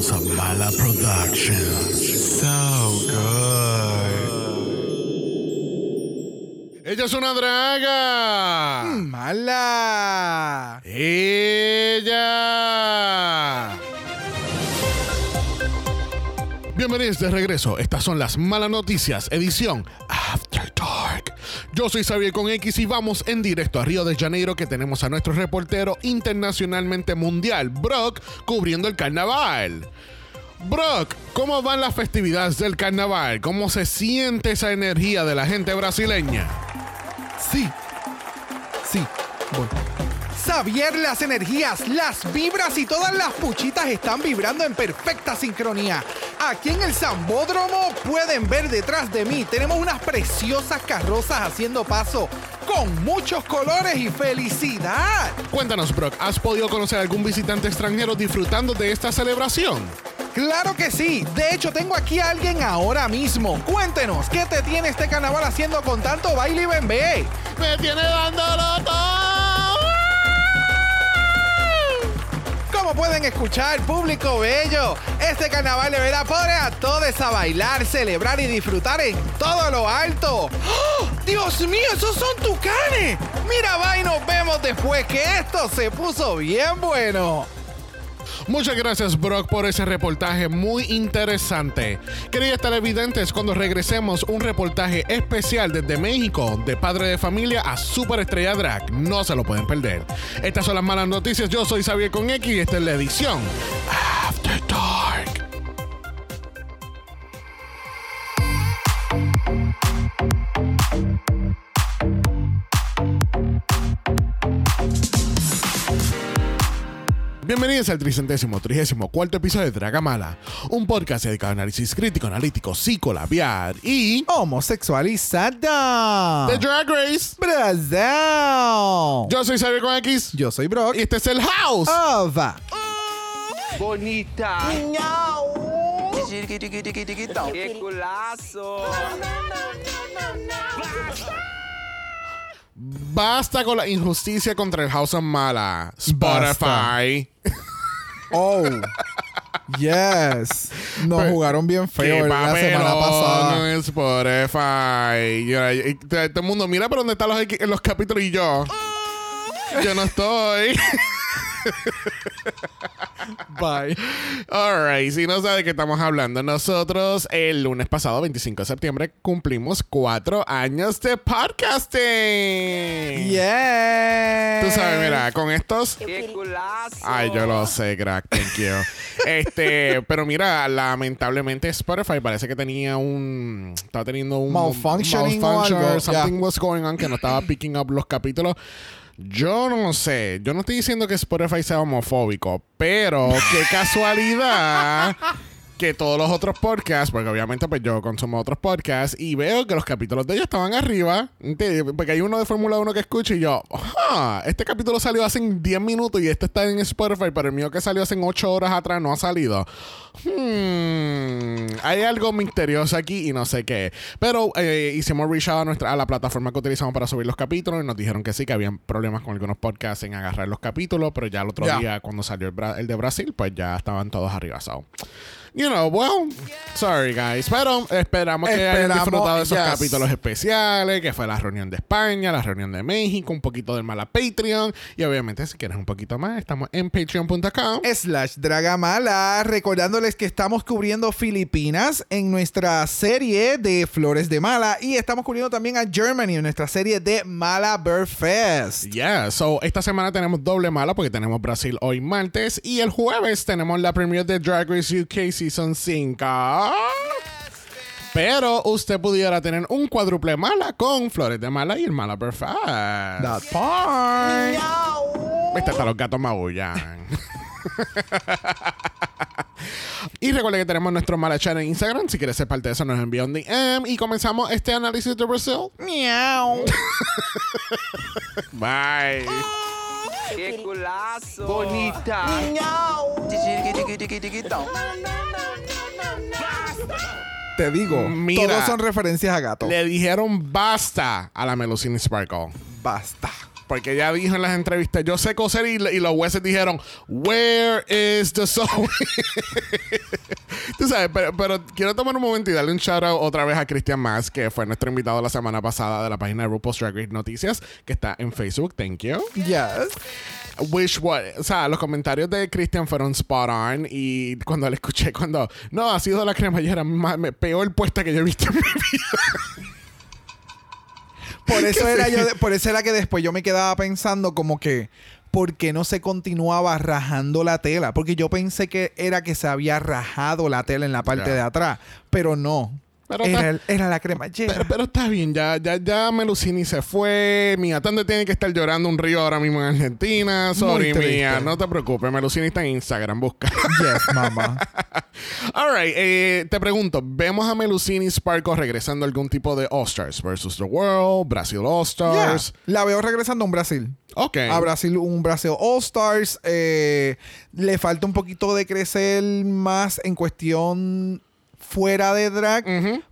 House of Mala Productions. So good. Ella es una draga. Mala. Ella. Bienvenidos de regreso. Estas son las malas noticias, edición After. Yo soy Xavier con X y vamos en directo a Río de Janeiro que tenemos a nuestro reportero internacionalmente mundial, Brock, cubriendo el carnaval. Brock, ¿cómo van las festividades del carnaval? ¿Cómo se siente esa energía de la gente brasileña? Sí. Sí. Voy. Xavier, las energías, las vibras y todas las puchitas están vibrando en perfecta sincronía. Aquí en el Zambódromo pueden ver detrás de mí, tenemos unas preciosas carrozas haciendo paso con muchos colores y felicidad. Cuéntanos, Brock, ¿has podido conocer a algún visitante extranjero disfrutando de esta celebración? Claro que sí. De hecho, tengo aquí a alguien ahora mismo. Cuéntenos, ¿qué te tiene este carnaval haciendo con tanto baile y bembé? ¡Me tiene dándolo todo! Como pueden escuchar, público bello, este carnaval de pone a todos a bailar, celebrar y disfrutar en todo lo alto. ¡Oh! ¡Dios mío, esos son tucanes! Mira, va y nos vemos después que esto se puso bien bueno. Muchas gracias, Brock, por ese reportaje muy interesante. Quería estar evidentes cuando regresemos un reportaje especial desde México, de padre de familia a superestrella drag. No se lo pueden perder. Estas son las malas noticias. Yo soy Xavier con X y esta es la edición After Dark. Bienvenidos al tricentésimo, trigésimo cuarto episodio de Dragamala, un podcast dedicado a análisis crítico, analítico, psicolabiar y Homosexualizada. The Drag Race. Brasil. Yo soy Xavier con X Yo soy Brock. y este es el House. Ova. Bonita. ¡Qué culazo! Basta con la injusticia contra el House of Mala. Spotify. Oh. Yes. Nos Pero- jugaron bien feo la semana pasada. en Spotify. Y y todo el mundo, mira por dónde están los, los capítulos y yo. Yo no estoy. Bye. Alright, si no sabe de qué estamos hablando, nosotros el lunes pasado, 25 de septiembre, cumplimos cuatro años de podcasting. Yeah. Tú sabes, mira, con estos ¡Qué culazo! Ay, yo lo sé, crack, thank you. este, pero mira, lamentablemente Spotify parece que tenía un. Estaba teniendo un. Malfunctioning o malfunction algo, or something yeah. was going on que no estaba picking up los capítulos. Yo no sé, yo no estoy diciendo que Spotify sea homofóbico, pero qué casualidad que todos los otros podcasts, porque obviamente pues yo consumo otros podcasts y veo que los capítulos de ellos estaban arriba, porque hay uno de Fórmula 1 que escucho y yo, "Ah, este capítulo salió hace 10 minutos y este está en Spotify, pero el mío que salió hace 8 horas atrás no ha salido. Hmm, hay algo misterioso aquí y no sé qué. Pero eh, hicimos reach out a, nuestra, a la plataforma que utilizamos para subir los capítulos y nos dijeron que sí, que habían problemas con algunos podcasts en agarrar los capítulos, pero ya el otro día, cuando salió el de Brasil, pues ya estaban todos arriba. So, you know, well, sorry guys. Pero esperamos que hayan Esperamos, disfrutado de esos yes. capítulos especiales, que fue la reunión de España, la reunión de México, un poquito del mala Patreon. Y obviamente, si quieres un poquito más, estamos en patreon.com. slash Dragamala, recordándoles que estamos cubriendo Filipinas en nuestra serie de Flores de Mala y estamos cubriendo también a Germany en nuestra serie de Mala Bear Fest. Yeah, so esta semana tenemos doble mala porque tenemos Brasil hoy martes y el jueves tenemos la premiere de Drag Race UK Season 5. Pero usted pudiera tener un cuádruple mala con Flores de Mala y el Mala Perfect. That part. Viste, hasta los gatos maullan. y recuerda que tenemos nuestro Mala Chat en Instagram. Si quieres ser parte de eso, nos envía un DM. Y comenzamos este análisis de Brasil. Miau. Bye. ¡Qué culazo! Bonita. Te digo, Mira. todos son referencias a gato. Le dijeron basta a la Melusine Sparkle. Basta. Porque ella dijo en las entrevistas, yo sé coser y, y los jueces dijeron, where is the sewing? Tú sabes, pero, pero quiero tomar un momento y darle un shout out otra vez a Christian Mas, que fue nuestro invitado la semana pasada de la página de RuPaul's Drag Race Noticias, que está en Facebook. Thank you. Yes. Wish what, o sea, los comentarios de Christian fueron spot on y cuando le escuché, cuando, no, ha sido la cremallera más, me- peor puesta que yo he visto en mi vida. Por eso era sí. yo, por eso era que después yo me quedaba pensando como que ¿por qué no se continuaba rajando la tela? Porque yo pensé que era que se había rajado la tela en la parte de atrás, pero no. Pero era, la cremallera. Pero, pero está bien, ya, ya, ya Melusini se fue. Mía, ¿dónde tiene que estar llorando un río ahora mismo en Argentina? Sorry, mía, no te preocupes. Melusini está en Instagram, busca. yes, mamá. All right, eh, te pregunto, ¿vemos a Melusini Sparkle regresando a algún tipo de All-Stars versus the World, Brasil. All-Stars? La veo regresando a un Brasil. Ok. A Brasil, un Brasil All Stars. eh, le falta un poquito de crecer más en cuestión fuera de drag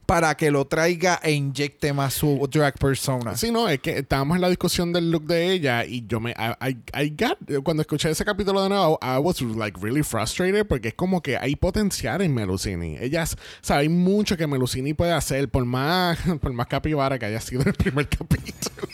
para que lo traiga e inyecte más su drag persona. Sí, no, es que estábamos en la discusión del look de ella y yo me. I, I- I got. Cuando escuché ese capítulo de nuevo, I was like really frustrated porque es como que hay potencial en Melusini. Ellas, o sea, hay mucho que Melusini puede hacer por más, por más capibara que haya sido el primer capítulo.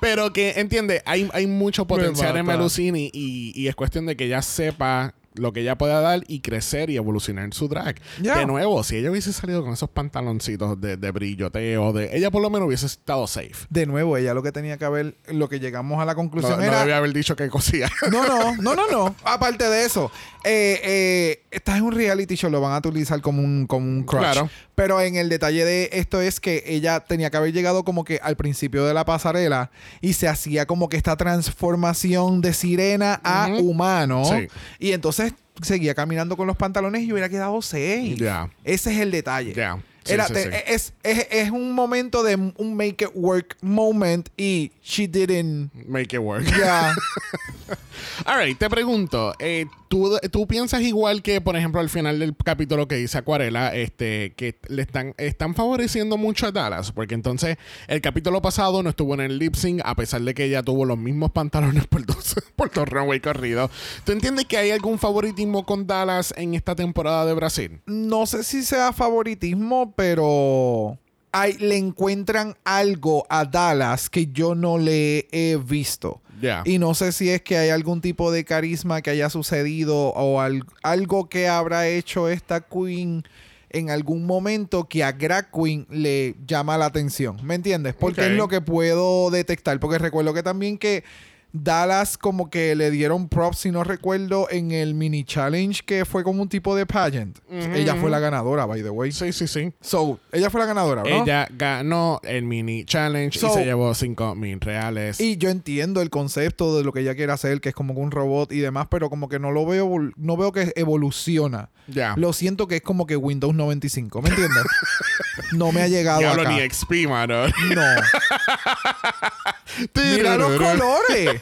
Pero que, entiende, hay, hay mucho potencial en. Melusini y, y es cuestión de que ella sepa lo que ella pueda dar y crecer y evolucionar en su drag. De nuevo, si ella hubiese salido con esos pantaloncitos de, de brilloteo, de, ella por lo menos hubiese estado safe. De nuevo, ella lo que tenía que haber, lo que llegamos a la No, conclusión no era. debía haber dicho que cosía. No, no, no, no, no. Aparte de eso, eh, eh, estás en un reality show, lo van a utilizar como un, como un crush. Claro. Pero en el detalle de esto es que ella tenía que haber llegado como que al principio de la pasarela y se hacía como que esta transformación de sirena a humano. Sí. Y entonces seguía caminando con los pantalones y hubiera quedado. Ya. Ese es el detalle. Sí, Era- sí, sí. Es, es, es un momento de un make it work moment y she didn't. Make it work. Ya. All right, te pregunto, eh, ¿tú, ¿tú piensas igual que, por ejemplo, al final del capítulo que dice Acuarela, este, que le están, están favoreciendo mucho a Dallas? Porque entonces el capítulo pasado no estuvo en el lip sync, a pesar de que ella tuvo los mismos pantalones por dos, por dos runway corridos. ¿Tú entiendes que hay algún favoritismo con Dallas en esta temporada de Brasil? no sé si sea favoritismo, pero hay, le encuentran algo a Dallas que yo no le he visto. Y no sé si es que hay algún tipo de carisma que haya sucedido o al- algo que habrá hecho esta queen en algún momento que a Drag Queen le llama la atención. ¿Me entiendes? Porque es lo que puedo detectar. Porque recuerdo que también que Dallas como que le dieron props, si no recuerdo, en el mini challenge que fue como un tipo de pageant. Ella fue la ganadora, by the way. Sí, sí, sí. So, ella fue la ganadora, ¿no? Ella ganó el mini challenge So- y se llevó 5 mil reales. Y yo entiendo el concepto de lo que ella quiere hacer, que es como un robot y demás, pero como que no lo veo, no veo que evoluciona. ya. Lo siento que es como que Windows 95, ¿me entiendes? no me ha llegado Diablo, acá. ni XP, mano. No. Mira los colores.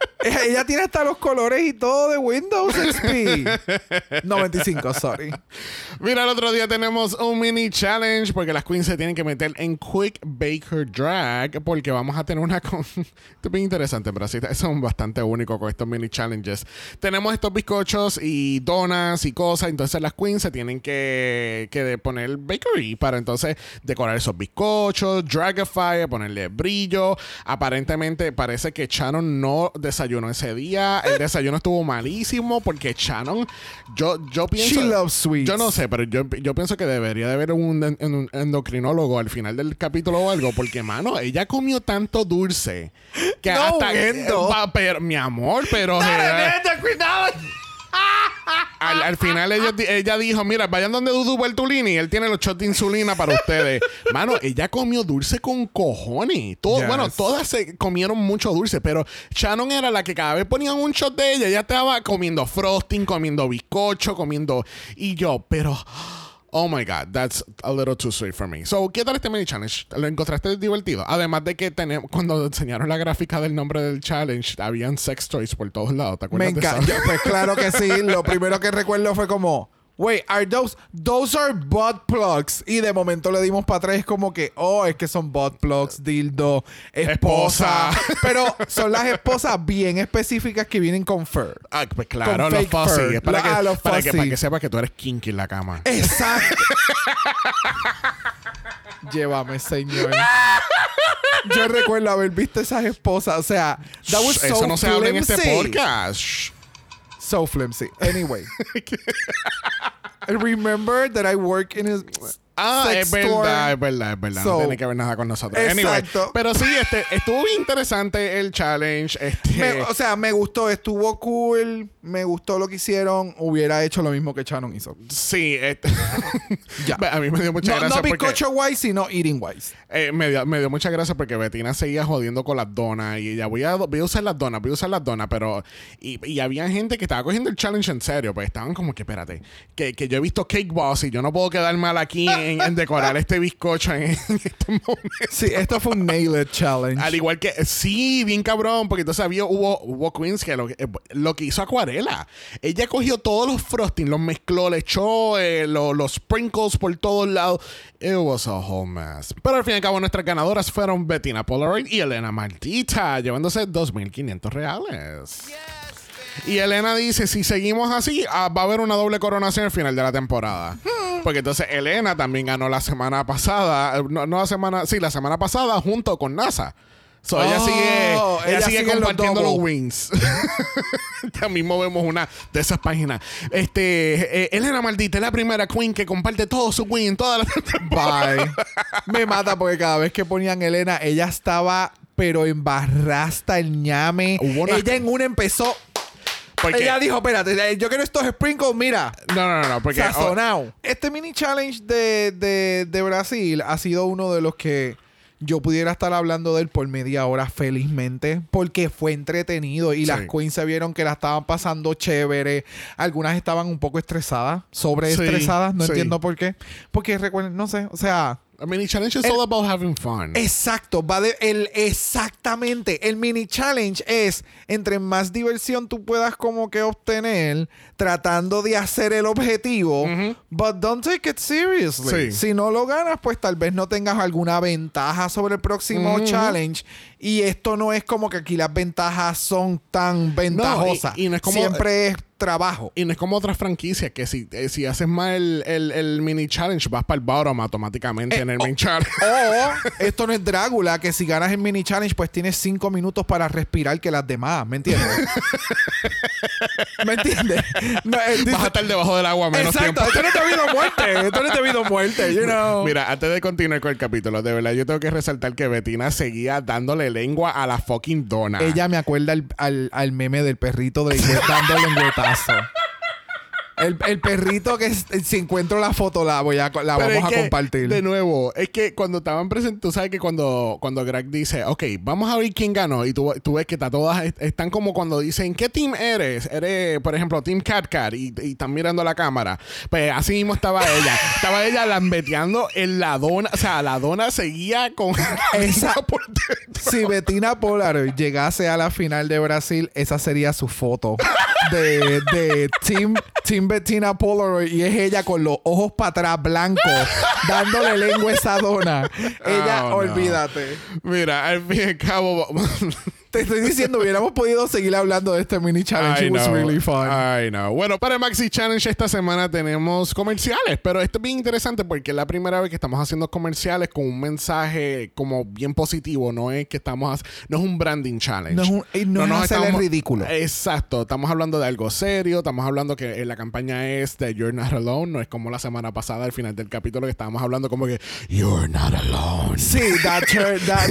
Ella tiene hasta los colores y todo de Windows XP. 95, sorry. Mira, el otro día tenemos un mini challenge porque las queens se tienen que meter en Quick Baker Drag porque vamos a tener una... Con... Esto es bien interesante, en Brasil. Son bastante únicos con estos mini challenges. Tenemos estos bizcochos y donas y cosas. Entonces las queens se tienen que, que poner bakery para entonces decorar esos bizcochos, dragify, ponerle brillo. Aparentemente parece que Shannon no desayunó ese día. El desayuno estuvo malísimo porque Shannon... Yo, yo pienso... She loves sweets. Yo no sé, pero yo, yo pienso que debería de haber un, en- un endocrinólogo al final del capítulo o algo, porque, mano, ella comió tanto dulce que No, hasta. Endo. Va, pero, mi amor, pero. eh, al, al final ella, ella dijo: Mira, vayan donde Dudu Bertolini, él tiene los shots de insulina para ustedes. Mano, ella comió dulce con cojones. Todo, Yes. Bueno, todas se comieron mucho dulce, pero Shannon era la que cada vez ponían un shot de ella, ella estaba comiendo frosting, comiendo bizcocho, comiendo. Y yo, pero. Oh my God, that's a little too sweet for me. So, ¿qué tal este mini challenge? ¿Lo encontraste divertido? Además de que tenemos, cuando enseñaron la gráfica del nombre del challenge, habían sex toys por todos lados. ¿Te Me acuerdas de encanta. Pues claro que sí. Lo primero que recuerdo fue como, Wait, are those those are butt plugs? Y de momento le dimos para atrás como que, oh, es que son butt plugs, dildo, esposa. Esposa. Pero son las esposas bien específicas que vienen con fur. Ah, pues claro, los fuzzy. Es para, que, los para, que, para que sepas que tú eres kinky en la cama. Exacto. Llévame, señor. Yo recuerdo haber visto esas esposas. O sea, that was Shh, so Eso no se habla en este podcast. So flimsy. Anyway. I remember that I work in a Ah, es verdad, es verdad, es verdad. So, no tiene que ver nada con nosotros. exacto. Anyway, pero sí, este, estuvo bien interesante el challenge. Este, Me- o sea, me gustó, estuvo cool, me gustó lo que hicieron. Hubiera hecho lo mismo que Shannon hizo. sí, este, Ya. a mí me dio mucha No, gracia no porque bizcocho wise, sino eating wise. eh, me, dio, me dio mucha gracia porque Betina seguía jodiendo con las donas y ella voy a, voy a usar las donas, voy a usar las donas, pero y, y había gente que estaba cogiendo el challenge en serio, pues estaban como que espérate, que, que yo he visto Cake Boss y yo no puedo quedar mal aquí en, en decorar este bizcocho en, en este momento. Sí, esto fue un nail it challenge. Al igual que, sí, bien cabrón, porque entonces había, hubo, hubo queens que lo, que- eh, lo que hizo Acuarela. Ella cogió todos los frosting, los mezcló, le echó eh, lo- los sprinkles por todos lados. It was a whole mess. Pero al fin y al cabo, nuestras ganadoras fueron Bettina Polaroid y Elena Maldita, llevándose 2.500 reales. Y Elena dice, si seguimos así, ah, va a haber una doble coronación al final de la temporada. Porque entonces Elena también ganó la semana pasada, eh, no, no la semana, sí, la semana pasada junto con NASA. So, ella Oh, sigue, ella ella sigue sigue en los compartiendo los, double. wins. ya mismo vemos una de esas páginas. Este, eh, Elena Maldita es la primera queen que comparte todo su win, toda la Bye. Me mata porque cada vez que ponían Elena, ella estaba, pero embarrasta el ñame. Hubo una- Ella en una empezó. Porque- Ella dijo: Espérate, eh, yo quiero estos sprinkles, mira. No, no, no, no, porque oh, Sazonado. Este mini challenge de, de, de Brasil ha sido uno de los que yo pudiera estar hablando de él por media hora felizmente porque fue entretenido y Sí. las queens se vieron que la estaban pasando chévere. Algunas estaban un poco estresadas, sobre Sí, estresadas, no sí. entiendo por qué. Porque recuerden, no sé, o sea, I mean, the challenge is El- all about having fun. Exacto, va de el exactamente. El mini challenge es entre más diversión tú puedas como que obtener tratando de hacer el objetivo, but don't take it seriously. Sí. Si no lo ganas, pues tal vez no tengas alguna ventaja sobre el próximo challenge y esto no es como que aquí las ventajas son tan ventajosas. y no es como- Siempre es trabajo. Y no es como otras franquicias que si, eh, si haces mal el, el- el mini challenge vas para el bottom automáticamente Eh, en el oh. mini challenge. O esto no es Drácula, que si ganas el mini challenge, pues tienes cinco minutos para respirar que las demás, ¿me entiendes? ¿Me entiendes? No, eh, Vas a estar debajo del agua menos Exacto, tiempo. esto no te ha habido muerte, esto no te ha habido muerte, you know. Mira, antes de continuar con el capítulo, de verdad yo tengo que resaltar que Betina seguía dándole lengua a la fucking dona. Ella me acuerda al, al- al meme del perrito de dándole un Nossa. El, el perrito que es- si encuentro la foto la voy a la Pero vamos a que, compartir. De nuevo, es que cuando estaban presentes, tú sabes que cuando, cuando Greg dice, ok, vamos a ver quién ganó, y tú, tú ves que está todas est- están como cuando dicen, ¿qué team eres? Eres, por ejemplo, Team Cat Cat, y, y están mirando la cámara. Pues así mismo estaba ella. estaba ella lambeteando en la dona, o sea, la dona seguía con Esa- por. Si Bettina Polaroid llegase a la final de Brasil, esa sería su foto de, de Team, Team Bettina Polaroid y es ella con los ojos para atrás blancos dándole lengua a esa dona. Ella, Oh, no. olvídate. Mira, al fin y al cabo. Te estoy diciendo, hubiéramos podido seguir hablando de este mini challenge. I It was know, really fun. I know. Bueno, para el Maxi Challenge esta semana tenemos comerciales, pero esto es bien interesante porque es la primera vez que estamos haciendo comerciales con un mensaje como bien positivo, no es que estamos no es un branding challenge. No es un- no es nos hacer el ridículo. Exacto, estamos hablando de algo serio, estamos hablando que eh, la campaña es de You're Not Alone, no es como la semana pasada al final del capítulo que estábamos hablando como que You're Not Alone. Sí, that,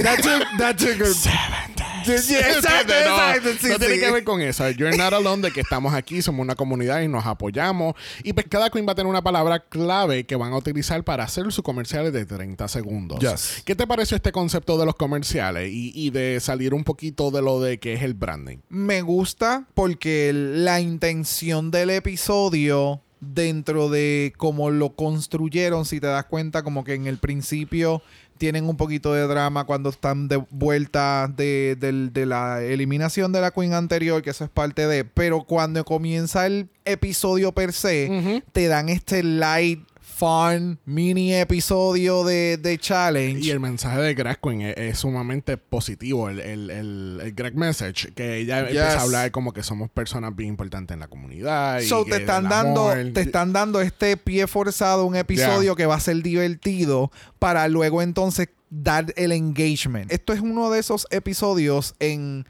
that's a, exacto, exacto, sí, no tiene que ver con eso. You're not alone de que estamos aquí, somos una comunidad y nos apoyamos. Y pues cada queen va a tener una palabra clave que van a utilizar para hacer sus comerciales de 30 segundos. Yes. ¿Qué te pareció este concepto de los comerciales y, y de salir un poquito de lo de que es el branding? Me gusta porque la intención del episodio dentro de cómo lo construyeron, si te das cuenta, como que en el principio tienen un poquito de drama cuando están de vuelta de, del- de la eliminación de la Queen anterior, que eso es parte de. Pero cuando comienza el episodio per se, te dan este light, fun, mini episodio de, de challenge. Y el mensaje de Greg Queen es, es sumamente positivo, el, el, el, el Greg Message, que ella Yes. empieza a hablar como que somos personas bien importantes en la comunidad. So, te están dando, amor- te están dando este pie forzado, un episodio que va a ser divertido para luego entonces dar el engagement. Esto es uno de esos episodios en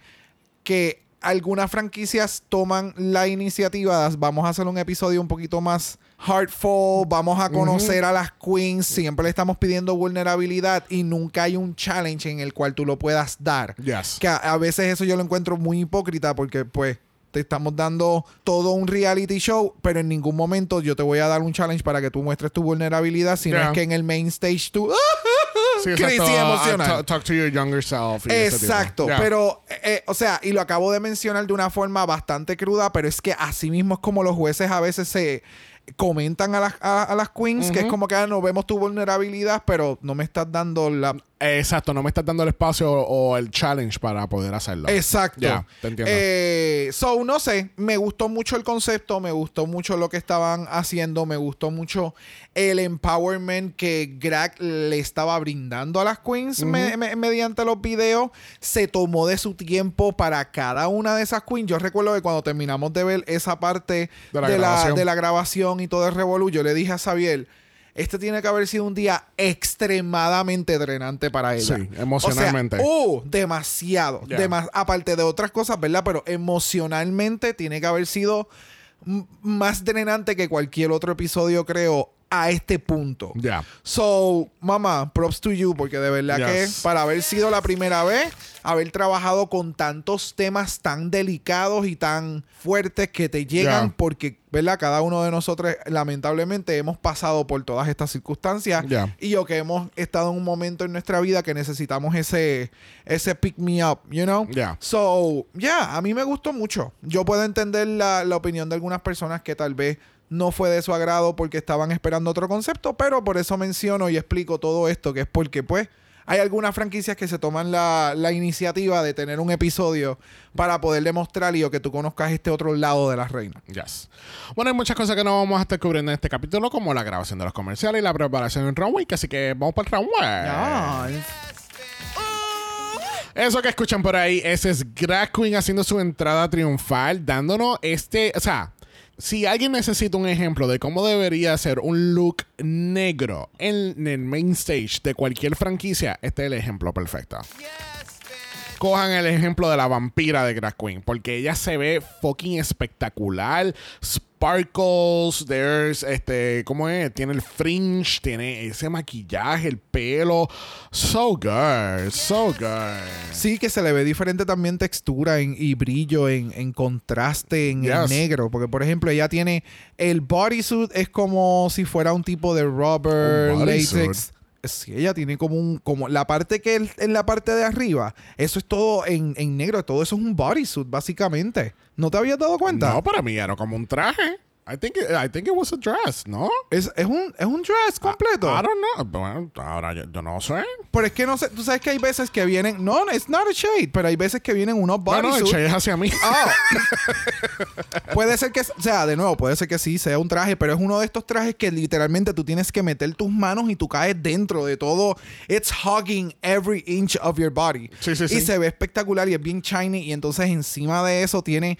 que algunas franquicias toman la iniciativa. Vamos a hacer un episodio un poquito más heartful. Vamos a conocer a las queens. Siempre le estamos pidiendo vulnerabilidad y nunca hay un challenge en el cual tú lo puedas dar. Yes. Que a, a veces eso yo lo encuentro muy hipócrita porque pues te estamos dando todo un reality show, pero en ningún momento yo te voy a dar un challenge para que tú muestres tu vulnerabilidad, sino Yeah. es que en el main stage tú... Sí, crisis. Uh, emocional. talk, to your younger self. Exacto, Yeah. pero, eh, eh, o sea, y lo acabo de mencionar de una forma bastante cruda, pero es que así mismo es como los jueces a veces se comentan a las, a, a las queens, que es como que ah, no vemos tu vulnerabilidad, pero no me estás dando la... Exacto, no me estás dando el espacio o el challenge para poder hacerlo. Exacto. Ya, te entiendo. Eh, so, no sé, me gustó mucho el concepto, me gustó mucho lo que estaban haciendo, me gustó mucho el empowerment que Greg le estaba brindando a las queens me- me- mediante los videos. Se tomó de su tiempo para cada una de esas queens. Yo recuerdo que cuando terminamos de ver esa parte De la de, la, grabación. de la grabación y todo el revolú, yo le dije a Xavier. Este tiene que haber sido un día extremadamente drenante para ella. Sí, emocionalmente. O sea, uh, demasiado. Dema- aparte de otras cosas, ¿verdad? Pero emocionalmente tiene que haber sido más drenante que cualquier otro episodio, creo, a este punto. Ya. So, mamá, props to you, porque de verdad Yes. que para haber sido la primera vez, haber trabajado con tantos temas tan delicados y tan fuertes que te llegan, Ya. porque, ¿verdad? Cada uno de nosotros, lamentablemente, hemos pasado por todas estas circunstancias Ya. y yo que hemos estado en un momento en nuestra vida que necesitamos ese, ese pick me up, you know? Ya. So, yeah, a mí me gustó mucho. Yo puedo entender la, la opinión de algunas personas que tal vez no fue de su agrado porque estaban esperando otro concepto, pero por eso menciono y explico todo esto, que es porque, pues, hay algunas franquicias que se toman la, la iniciativa de tener un episodio para poder demostrar y o que tú conozcas este otro lado de las reinas. Yes. Bueno, hay muchas cosas que no vamos a estar cubriendo en este capítulo, como la grabación de los comerciales y la preparación en Round Week, así que vamos para el Round Week. Eso que escuchan por ahí, ese es Drag Queen haciendo su entrada triunfal, dándonos este, o sea, si alguien necesita un ejemplo de cómo debería ser un look negro en el main stage de cualquier franquicia, este es el ejemplo perfecto. Cojan el ejemplo de la vampira de Drag Queen, porque ella se ve fucking espectacular. Sparkles, there's este, ¿cómo es? Tiene el fringe, tiene ese maquillaje, el pelo. So good, so good. Sí, que se le ve diferente también textura en- y brillo en, en contraste en el negro. Porque, por ejemplo, ella tiene el bodysuit, es como si fuera un tipo de rubber, latex. Ella tiene como un. como La parte que es en la parte de arriba, eso es todo en, en negro. Todo eso es un bodysuit, básicamente. ¿No te habías dado cuenta? No, para mí era como un traje. I think it, I think it was a dress, ¿no? Es, es un, es un dress completo. I don't know. Bueno, ahora yo, yo no sé. Pero es que no sé. Tú sabes que hay veces que vienen. No, it's not a shade. Pero hay veces que vienen unos Bueno, el bodysuits. shade es hacia mí. Ah. puede ser que, o sea, de nuevo, puede ser que sí sea un traje, pero es uno de estos trajes que literalmente tú tienes que meter tus manos y tú caes dentro de todo. It's hugging every inch of your body. Sí, sí, y sí. se ve espectacular y es bien shiny. Y entonces encima de eso tiene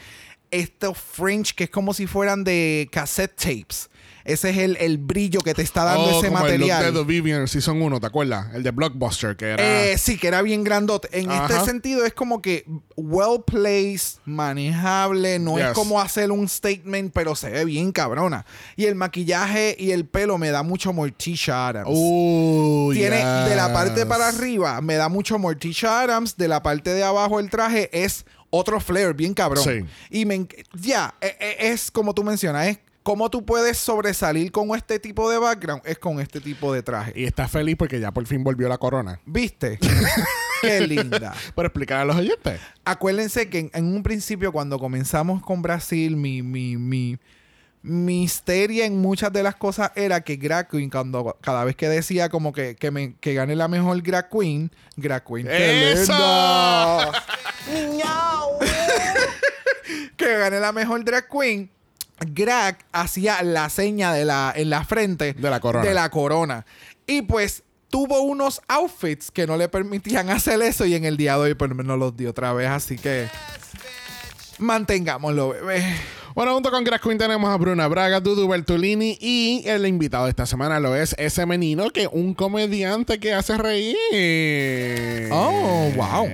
estos fringe que es como si fueran de cassette tapes. Ese es el, el brillo que te está dando Oh, ese como material. el look de The Vivian Season 1, ¿te acuerdas? El de Blockbuster, que era... Eh, sí, que era bien grandote. En Ajá. este sentido es como que well placed, manejable, no es como hacer un statement, pero se ve bien cabrona. Y el maquillaje y el pelo me da mucho Morticia Adams. Uh, Tiene de la parte para arriba, me da mucho Morticia Adams, de la parte de abajo el traje es otro flare bien cabrón. Sí. Y me ya, e- e- es como tú mencionas, es cómo tú puedes sobresalir con este tipo de background, es con este tipo de traje. Y está feliz porque ya por fin volvió la corona. ¿Viste? Qué linda. Para explicar a los oyentes. Acuérdense que en, en un principio, cuando comenzamos con Brasil, mi, mi, mi, misterio en muchas de las cosas era que Drag Queen, cuando cada vez que decía como que, que, me, que gane la mejor Drag Queen, Drag Queen, qué ¡Eso! lindo. No. que gane la mejor Drag Queen, Greg hacía la seña de la, en la frente De la corona. de la corona. Y pues tuvo unos outfits que no le permitían hacer eso y en el día de hoy pues no los dio otra vez. Así que mantengámoslo, bebé. Bueno, junto con Grass Queen tenemos a Bruna Braga, Dudu Bertolini y el invitado de esta semana lo es ese menino que un comediante que hace reír. Oh, wow.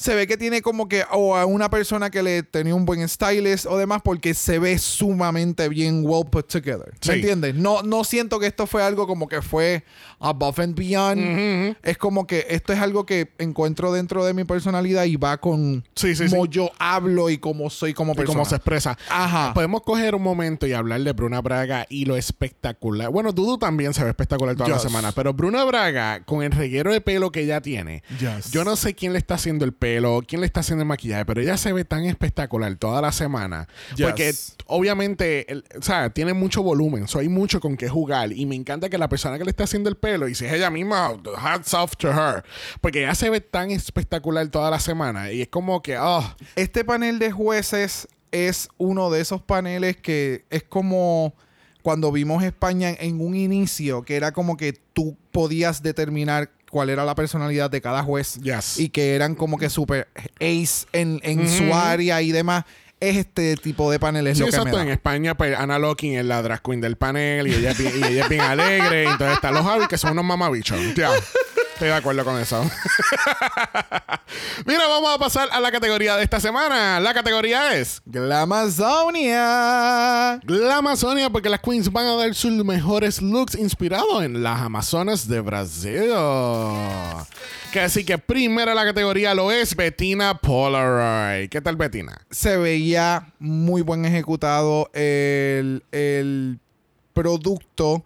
Se ve que tiene como que o a una persona que le tenía un buen stylist o demás porque se ve sumamente bien well put together. Sí. ¿Me entiendes? No, no siento que esto fue algo como que fue above and beyond. Es como que esto es algo que encuentro dentro de mi personalidad y va con Sí, sí, cómo yo hablo y cómo soy como Y persona. cómo se expresa. Ajá. Podemos coger un momento y hablar de Bruna Braga y lo espectacular. Bueno, Dudu también se ve espectacular toda la semana, pero Bruna Braga, con el reguero de pelo que ella tiene, Yes. yo no sé quién le está haciendo el pelo, quién le está haciendo el maquillaje, pero ella se ve tan espectacular toda la semana. Yes. Porque obviamente, el- o sea, tiene mucho volumen, so hay mucho con qué jugar. Y me encanta que la persona que le está haciendo el pelo, y si es ella misma, hats off to her. Porque ella se ve tan espectacular toda la semana. Y es como que, oh, Este panel de jueces es uno de esos paneles que es como cuando vimos España en un inicio, que era como que tú podías determinar cuál era la personalidad de cada juez Yes. y que eran como que super ace en, en su área y demás. Es este tipo de paneles Sí, lo que me exacto. da. En España, pues Ana Locking es la drag queen del panel y ella es bien, y ella es bien alegre. Entonces están los Javi que son unos mamabichos. Ya. Estoy de acuerdo con eso. Mira, vamos a pasar a la categoría de esta semana. La categoría es Glamazonia. la Amazonia, porque las queens van a dar sus mejores looks inspirados en las Amazonas de Brasil. Que así que primera la categoría lo es Bettina Polaroid. ¿Qué tal, Bettina? se veía muy buen ejecutado el, el producto.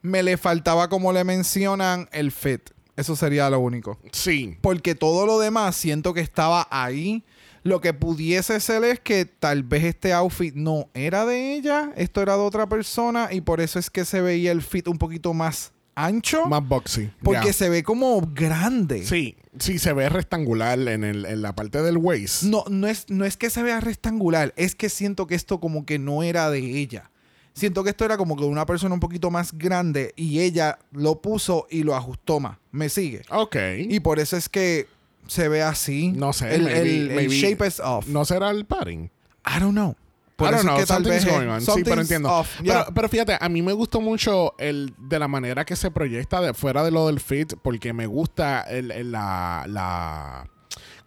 Me le faltaba, como le mencionan, el fit. Eso sería lo único. Sí. Porque todo lo demás siento que estaba ahí. Lo que pudiese ser es que tal vez este outfit no era de ella, esto era de otra persona y por eso es que se veía el fit un poquito más ancho. Más boxy. porque se ve como grande. Sí, sí, se ve rectangular en, el, en la parte del waist. No, no es, no es que se vea rectangular, es que siento que esto como que no era de ella. Siento que esto era como que una persona un poquito más grande y ella lo puso y lo ajustó más. ¿Me sigue? Ok. Y por eso es que se ve así. no sé. El, maybe- el- el maybe- shape is off. ¿No será el padding? I don't know. Por I don't know, que tal vez going on. Sí, pero entiendo. off. Pero, fíjate, a mí me gustó mucho el de la manera que se proyecta de fuera de lo del fit, porque me gusta el, el- la, la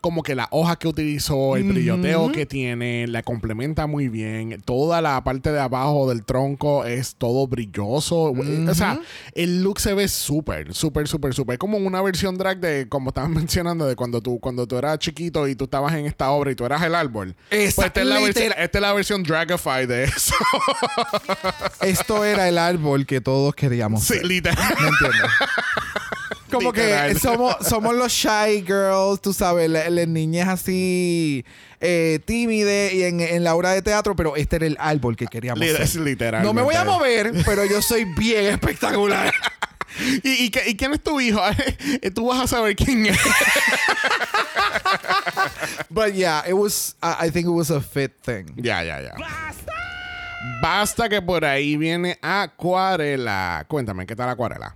como que la hoja que utilizó, el brilloteo que tiene, la complementa muy bien. Toda la parte de abajo del tronco es todo brilloso. O sea, el look se ve súper, súper, súper, súper. Como una versión drag de, como estaban mencionando, de cuando tú, cuando tú eras chiquito y tú estabas en esta obra y tú eras el árbol. Pues esta es, la versión, esta es la versión dragify de eso. Esto era el árbol que todos queríamos. sí, literal. ¿Me entiendes? Como Literal. que somos, somos los shy girls, tú sabes, la- las niñas así eh, tímidas y en, en la obra de teatro, pero este era el árbol que queríamos literal. No me voy a mover, pero yo soy bien espectacular. ¿Y, y, qué- y quién es tu hijo? Tú vas a saber quién es. But yeah, it was, I I think it was a fit thing. ya, ya, ya. Basta que por ahí viene Acuarela. Cuéntame, ¿qué tal Acuarela?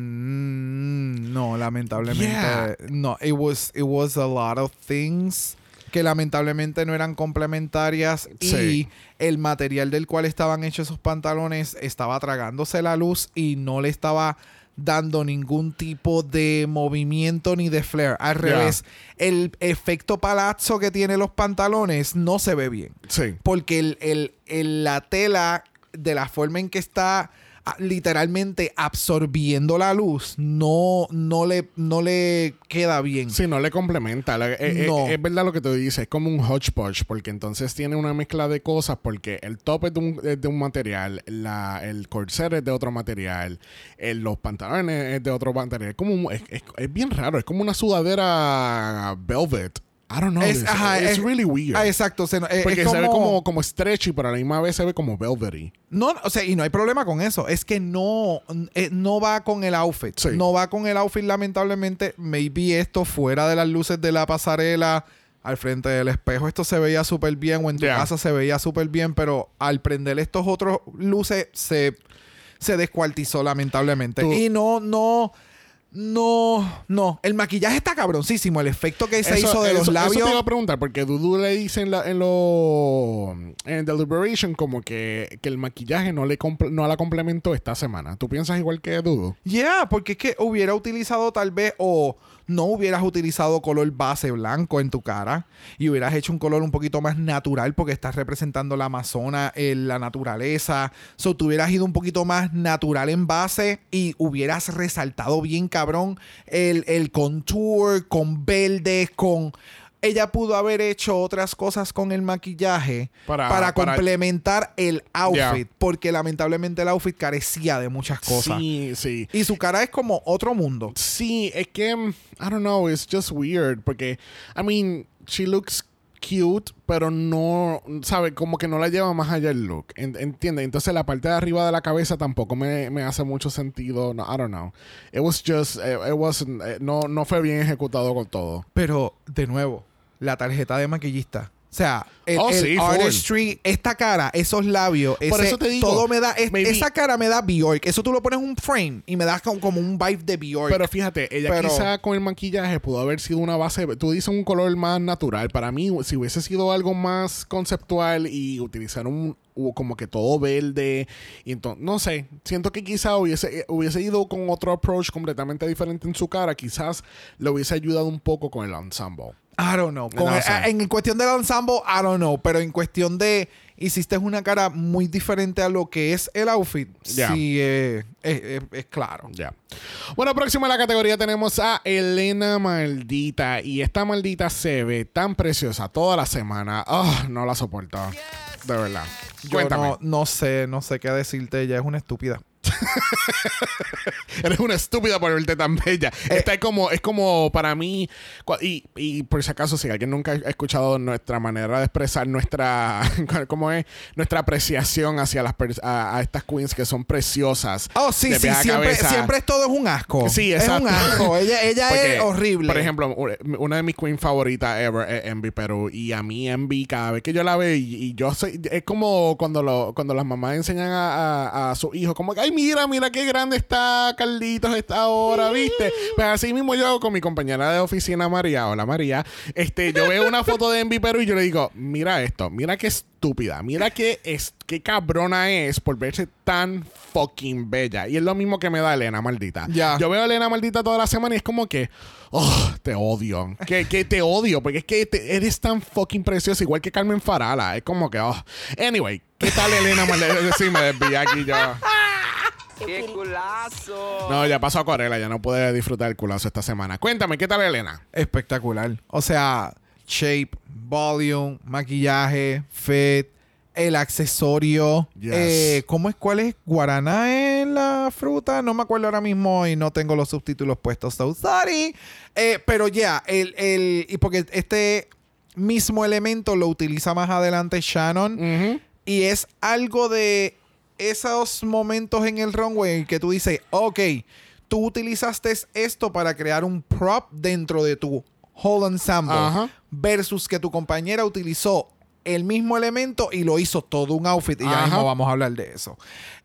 Mm, no, lamentablemente. Yeah. No, it was, it was a lot of things que lamentablemente no eran complementarias Sí. y el material del cual estaban hechos esos pantalones estaba tragándose la luz y no le estaba dando ningún tipo de movimiento ni de flare. Al Yeah. revés, el efecto palazzo que tiene los pantalones no se ve bien. Sí. Porque el, el- el- la tela, de la forma en que está literalmente absorbiendo la luz, no, no, le, no le queda bien. Sí, no le complementa. La- eh, eh, No. es verdad lo que te dice. Es como un hodgepodge. Porque entonces tiene una mezcla de cosas. Porque el top es de un, es de un material. La, el corset es de otro material. el- los pantalones es de otro material. Es, como un- es, es- es bien raro. Es como una sudadera velvet. I don't know. Es- ajá, it's es- really weird. Ah, exacto. se- eh, Porque es se ve como, como stretchy, pero a la misma vez se ve como velvety. No, o sea, y no hay problema con eso. Es que no, eh, no va con el outfit. Sí. No va con el outfit, lamentablemente. Maybe esto fuera de las luces de la pasarela, al frente del espejo, esto se veía súper bien, o en tu Yeah. casa se veía súper bien, pero al prender estos otros luces se, se descuartizó, lamentablemente. Tú- Y no, no. No, no. El maquillaje está cabroncísimo. El efecto que se Eso- hizo de los labios. Eso te iba a preguntar, porque Dudu le dice en, la, en lo en Deliberation como que, que el maquillaje no le no la complementó esta semana. ¿Tú piensas igual que Dudu? Yeah, porque es que hubiera utilizado tal vez o no hubieras utilizado color base blanco en tu cara y hubieras hecho un color un poquito más natural porque estás representando la Amazona, la naturaleza. So, tú hubieras ido un poquito más natural en base y hubieras resaltado bien cabrón el, el contour con verdes, con... Ella pudo haber hecho otras cosas con el maquillaje Para- para, para- complementar el outfit, Yeah. porque lamentablemente el outfit carecía de muchas cosas. Sí, sí. Y su cara es como otro mundo. Sí, es que, mm, I don't know, it's just weird. Porque, I mean, she looks cute, pero no, ¿sabe? Como que no la lleva más allá el look. En- ¿Entiendes? Entonces la parte de arriba de la cabeza tampoco me, me hace mucho sentido. No, I don't know. It was just, eh, it wasn't, eh, no, no fue bien ejecutado con todo. Pero, de nuevo, la tarjeta de maquillista. O sea, el, Oh, el sí, full. artistry, esta cara, esos labios, Por ese- eso te digo, todo me da, es- esa cara me da Bjork. Eso tú lo pones en un frame y me da como, como un vibe de Bjork. Pero fíjate, ella Pero- quizá con el maquillaje pudo haber sido una base. Tú dices un color más natural. Para mí, si hubiese sido algo más conceptual y utilizar un como que todo verde, y entonces, no sé, siento que quizá hubiese, hubiese ido con otro approach completamente diferente en su cara, quizás le hubiese ayudado un poco con el ensemble. I don't know. Con- No sé. en cuestión del ensemble, I don't know. Pero en cuestión de hiciste una cara muy diferente a lo que es el outfit, sí, eh, es, es- es claro. Ya. Bueno, próximo en la categoría tenemos a Elena Maldita. Y esta maldita se ve tan preciosa toda la semana. Ah, no la soporto. De verdad. Yo Cuéntame. no, no sé, no sé qué decirte. Ella es una estúpida. Eres una estúpida por verte tan bella. Esta es como, es como para mí, y, y por si acaso, si alguien nunca ha escuchado nuestra manera de expresar nuestra, ¿cómo es? Nuestra apreciación hacia las a, a estas queens que son preciosas. Oh, sí, sí, siempre, siempre es todo es un asco. Sí, Es un asco. Ella, ella Porque, es horrible. Por ejemplo, una de mis queens favoritas ever es Envy Perú. Y a mí Envy, cada vez que yo la veo, y, y yo soy, es como cuando, lo, cuando las mamás enseñan a, a, a sus hijos, como que, ay, mira, mira qué grande está Carlitos esta hora, ¿viste? Pues así mismo yo hago con mi compañera de oficina María, hola María, este, yo veo una foto de Envy Perú y yo le digo, mira esto, mira qué estúpida, mira qué, es, qué cabrona es por verse tan fucking bella. Y es lo mismo que me da Elena, maldita. Ya. Yo veo a Elena maldita toda la semana y es como que, oh, te odio. Que, que te odio, porque es que te- eres tan fucking preciosa, igual que Carmen Farala. Es como que, oh. Anyway, ¿qué tal Elena maldita? Sí, me desvié aquí ya. ¡Qué culazo! No, ya pasó a Corela, ya no pude disfrutar el culazo esta semana. Cuéntame, ¿qué tal Elena? Espectacular. O sea, shape, volume, maquillaje, fit, el accesorio. Yes. Eh, ¿Cómo es? ¿Cuál es? ¿Guaraná en la fruta? No me acuerdo ahora mismo y no tengo los subtítulos puestos. So sorry. Eh, pero ya, el, el, y porque este mismo elemento lo utiliza más adelante Shannon. Y es algo de esos momentos en el runway que tú dices, ok, tú utilizaste esto para crear un prop dentro de tu whole ensemble Ajá. versus que tu compañera utilizó el mismo elemento y lo hizo todo un outfit y ya Ajá. mismo vamos a hablar de eso.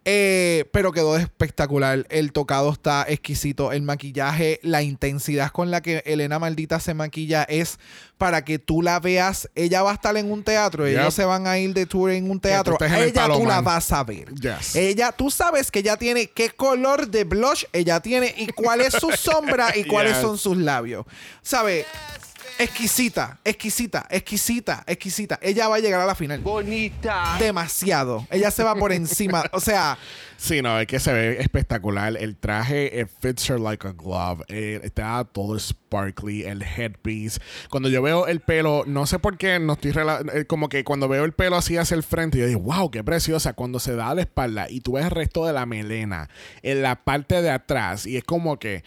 Eh, pero quedó espectacular. El tocado está exquisito. El maquillaje, la intensidad con la que Elena Maldita se maquilla es para que tú la veas. Ella va a estar en un teatro. Yep. Ellos se van a ir de tour en un teatro. en el Ella tú la vas a ver. Yes. Ella, tú sabes que ella tiene qué color de blush ella tiene y cuál es su sombra y cuáles Yes. son sus labios. ¿Sabe? Exquisita, exquisita, exquisita, exquisita. Ella va a llegar a la final. Bonita. Demasiado. Ella se va por encima. O sea, Sí, no, es que se ve espectacular. El traje it fits her like a glove. Eh, está todo sparkly, el headpiece. Cuando yo veo el pelo, no sé por qué, no estoy rela- eh, como que cuando veo el pelo así hacia el frente, yo digo, wow, qué preciosa. Cuando se da a la espalda y tú ves el resto de la melena en la parte de atrás, y es como que.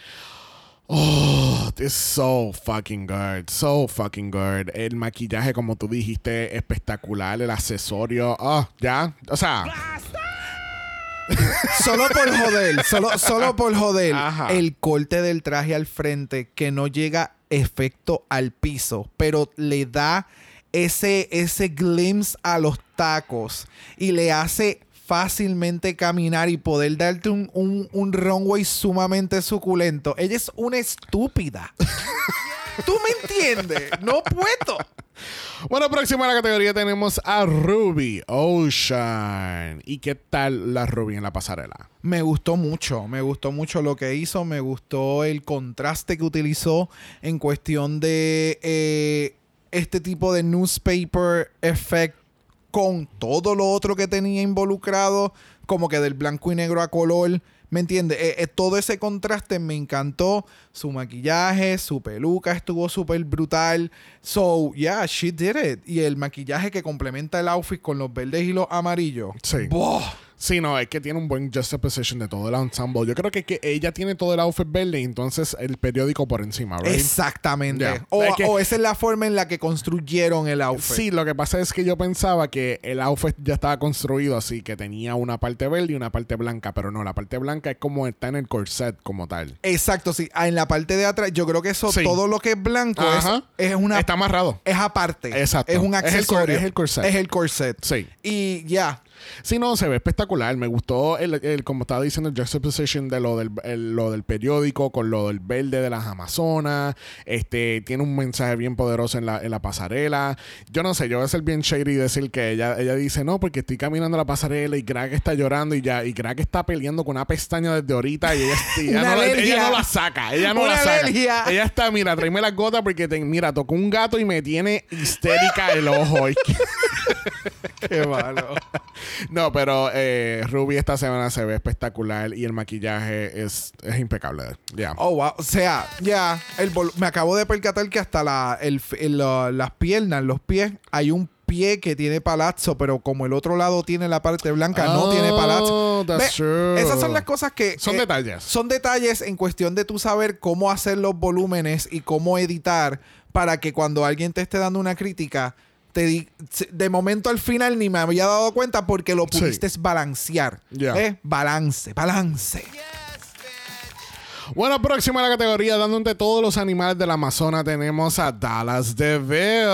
Oh, it's so fucking good. So fucking good. El maquillaje, como tú dijiste, espectacular. El accesorio. Oh, ya. O sea, Solo por joder, solo, solo por joder. Ajá. El corte del traje al frente que no llega efecto al piso, pero le da ese, ese glimpse a los tacos y le hace fácilmente caminar y poder darte un, un, un runway sumamente suculento. Ella es una estúpida. ¿Tú me entiendes? No puedo. Bueno, próxima a la categoría tenemos a Ruby Ocean. ¿Y qué tal la Ruby en la pasarela? Me gustó mucho, me gustó mucho lo que hizo, me gustó el contraste que utilizó en cuestión de eh, este tipo de newspaper effect con todo lo otro que tenía involucrado, como que del blanco y negro a color. ¿Me entiendes? Eh, eh, todo ese contraste me encantó. Su maquillaje, su peluca estuvo súper brutal. So, yeah, she did it. Y el maquillaje que complementa el outfit con los verdes y los amarillos. Sí. ¡Buah! Sí, no, es que tiene un buen juxtaposition de todo el ensemble. Yo creo que, que ella tiene todo el outfit verde y entonces el periódico por encima, ¿right? Exactamente. Yeah. O, Es que- o esa es la forma en la que construyeron el outfit. Sí, lo que pasa es que yo pensaba que el outfit ya estaba construido así, que tenía una parte verde y una parte blanca, pero no, la parte blanca es como está en el corset como tal. Exacto, sí. Ah, En la parte de atrás, yo creo que eso, Sí. todo lo que es blanco es, Ajá. es una. Está amarrado. es aparte. Exacto. Es un Es el cor- accesorio. es el corset. Es el corset. Sí. Y ya. Sí, no, se ve espectacular. Me gustó, el, el- como estaba diciendo, el juxtaposition de lo del, el- lo del periódico con lo del verde de las Amazonas. Este, tiene un mensaje bien poderoso en la, en la pasarela. Yo no sé, yo voy a ser bien shady y decir que ella, ella dice, no, porque estoy caminando la pasarela y Crack está llorando y ya, y Crack está peleando con una pestaña desde ahorita y ella, y ella no, ella no la saca. Ella no Una la saca. alergia. Ella está, mira, tráeme las gotas porque, te- mira, tocó un gato y me tiene histérica el ojo. Qué malo. no, pero eh, Ruby esta semana se ve espectacular y el maquillaje es, es impecable. Ya. Oh, wow. O sea, ya. me acabo de percatar que hasta la, el, el, las piernas, los pies, hay un pie que tiene palazzo, pero como el otro lado tiene la parte blanca, no Oh, tiene palazzo. that's true. Esas son las cosas que... Son eh, detalles. Son detalles en cuestión de tú saber cómo hacer los volúmenes y cómo editar para que cuando alguien te esté dando una crítica, te di- se- de momento al final ni me había dado cuenta porque lo Sí. pudiste balancear. Ya. ¿Eh? Balance, balance. Bueno, próximo a la categoría, dándote todos los animales del Amazonas, tenemos a Dallas DeVille.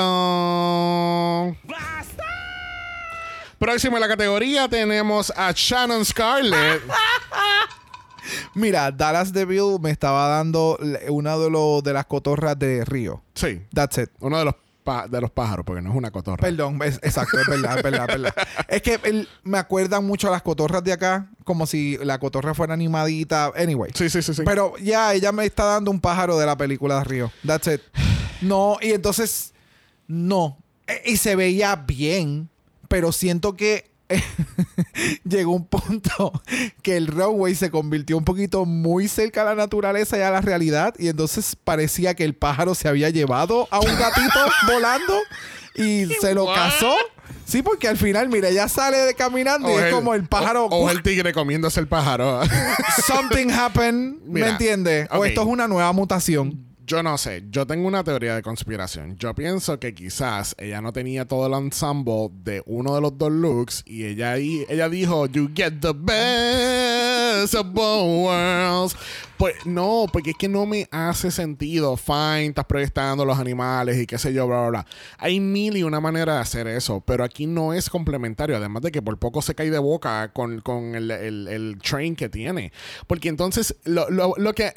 Próximo a la categoría, tenemos a Shannon Scarlett. Mira, Dallas DeVille me estaba dando una de, los de las cotorras de Río. sí, That's it. uno de los, pa- de los pájaros, porque no es una cotorra. Perdón, es- exacto, es verdad, es verdad, es verdad. Es que el- me acuerdan mucho a las cotorras de acá, como si la cotorra fuera animadita. Anyway. Sí, sí, sí, sí. Pero ya ella me está dando un pájaro de la película de Río. That's it. No, y entonces, no. E- Y se veía bien, pero siento que llegó un punto que el runway se convirtió un poquito muy cerca a la naturaleza y a la realidad. Y entonces parecía que el pájaro se había llevado a un gatito volando y se lo cazó. Sí, porque al final, mira, ella sale de caminando y es como el pájaro. O, o el tigre comiéndose el pájaro. Something happened, Mira, ¿me entiendes? O esto es una nueva mutación. Yo no sé, yo tengo una teoría de conspiración. Yo pienso que quizás ella no tenía todo el ensemble de uno de los dos looks y ella ella dijo, You get the best of both worlds. Pues no, porque es que no me hace sentido. Fine, estás proyectando los animales y qué sé yo, bla, bla, bla. Hay mil y una manera de hacer eso, pero aquí no es complementario. Además de que por poco se cae de boca con, con el, el- el train que tiene. Porque entonces, lo, lo, lo que.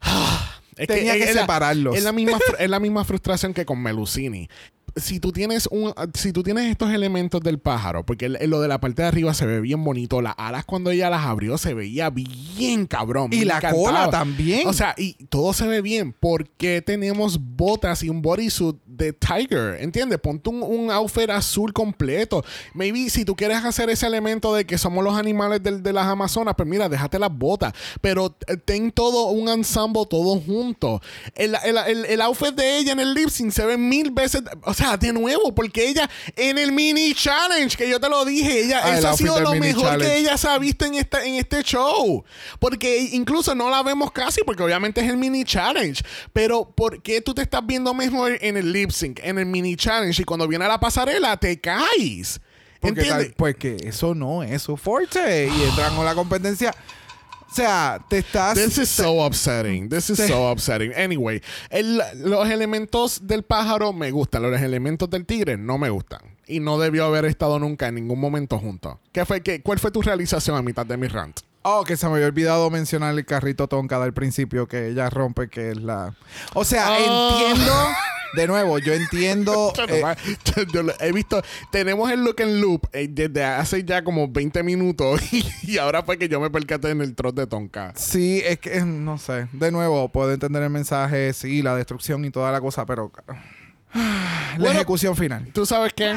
Es Tenía que la- separarlos. Es la, misma, es la misma frustración que con Melusini. Si tú tienes un, si tú tienes estos elementos del pájaro, porque el- lo de la parte de arriba se ve bien bonito, las alas cuando ella las abrió se veía bien cabrón. Y la encantaba. cola también. O sea, y todo se ve bien. ¿Por qué tenemos botas y un bodysuit de Tiger, ¿entiendes? Ponte un, un outfit azul completo. Maybe si tú quieres hacer ese elemento de que somos los animales del- de, las Amazonas, pues mira, déjate las botas. Pero eh, ten todo un ensemble todo junto. El, el, el- el outfit de ella en el lip sync se ve mil veces, o sea, de nuevo, porque ella en el mini challenge, que yo te lo dije, ella, Ah, eso ha sido lo mejor challenge. que ella se ha visto en este, en este show. Porque incluso no la vemos casi, porque obviamente es el mini challenge. Pero ¿por qué tú te estás viendo mejor en el lip sync, en el mini challenge, y cuando viene a la pasarela te caes? Porque pues que eso no es su fuerte. Y entran con la competencia. O sea, te estás. This is so upsetting. This is te- so upsetting. Anyway, el- los elementos del pájaro me gustan. Los elementos del tigre no me gustan. Y no debió haber estado nunca en ningún momento juntos. ¿Qué fue, qué, ¿Cuál fue tu realización a mitad de mi rant? Oh, que se me había olvidado mencionar el carrito tonka del principio que ella rompe, que es la. O sea, Oh. entiendo. De nuevo, yo entiendo. eh, Yo- lo he visto, tenemos el look and loop eh, desde hace ya como 20 minutos y, y ahora fue que yo me percaté en el trot de Tonka. sí, es que no sé. De nuevo, puedo entender el mensaje, sí, la destrucción y toda la cosa, pero. La Bueno, ejecución final. ¿Tú sabes qué?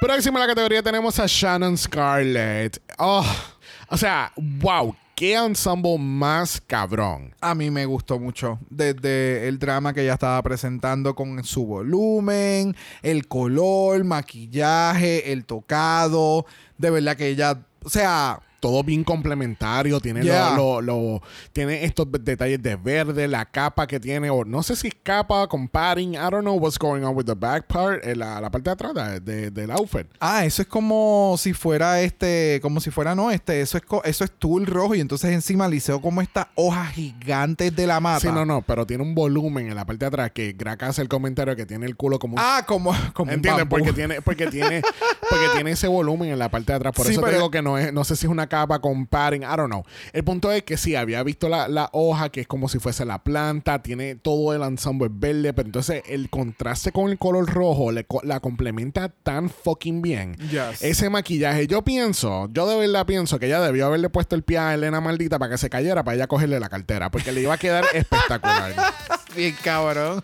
Próxima en la categoría tenemos a Shannon Scarlett. Oh, o sea, wow, qué ensemble más cabrón. A mí me gustó mucho. Desde el drama que ella estaba presentando con su volumen, el color, maquillaje, el tocado. De verdad que ella. O sea. Todo bien complementario, tiene, Yeah. lo, lo- tiene estos detalles de verde, la capa que tiene, o no sé si es capa con padding, I don't know what's going on with the back part, eh, la, la parte de atrás de- de- del outfit. Ah, eso es como si fuera este, como si fuera no, este, eso es eso es tul rojo y entonces encima hizo como estas hojas gigantes de la mata. Sí, no, no, pero tiene un volumen en la parte de atrás que Graca hace el comentario que tiene el culo como un Ah, como, como ¿Entiendes? Porque tiene, porque tiene, porque tiene ese volumen en la parte de atrás. Por Sí, eso te pero- digo que no es, no sé si es una capa con padding, I don't know. El punto es que sí, había visto la, la hoja, que es como si fuese la planta, tiene todo el ensemble verde, pero entonces el contraste con el color rojo le la complementa tan fucking bien. Yes. Ese maquillaje, yo pienso, yo de verdad pienso que ella debió haberle puesto el pie a Elena maldita para que se cayera, para ella cogerle la cartera, porque le iba a quedar espectacular. Bien cabrón.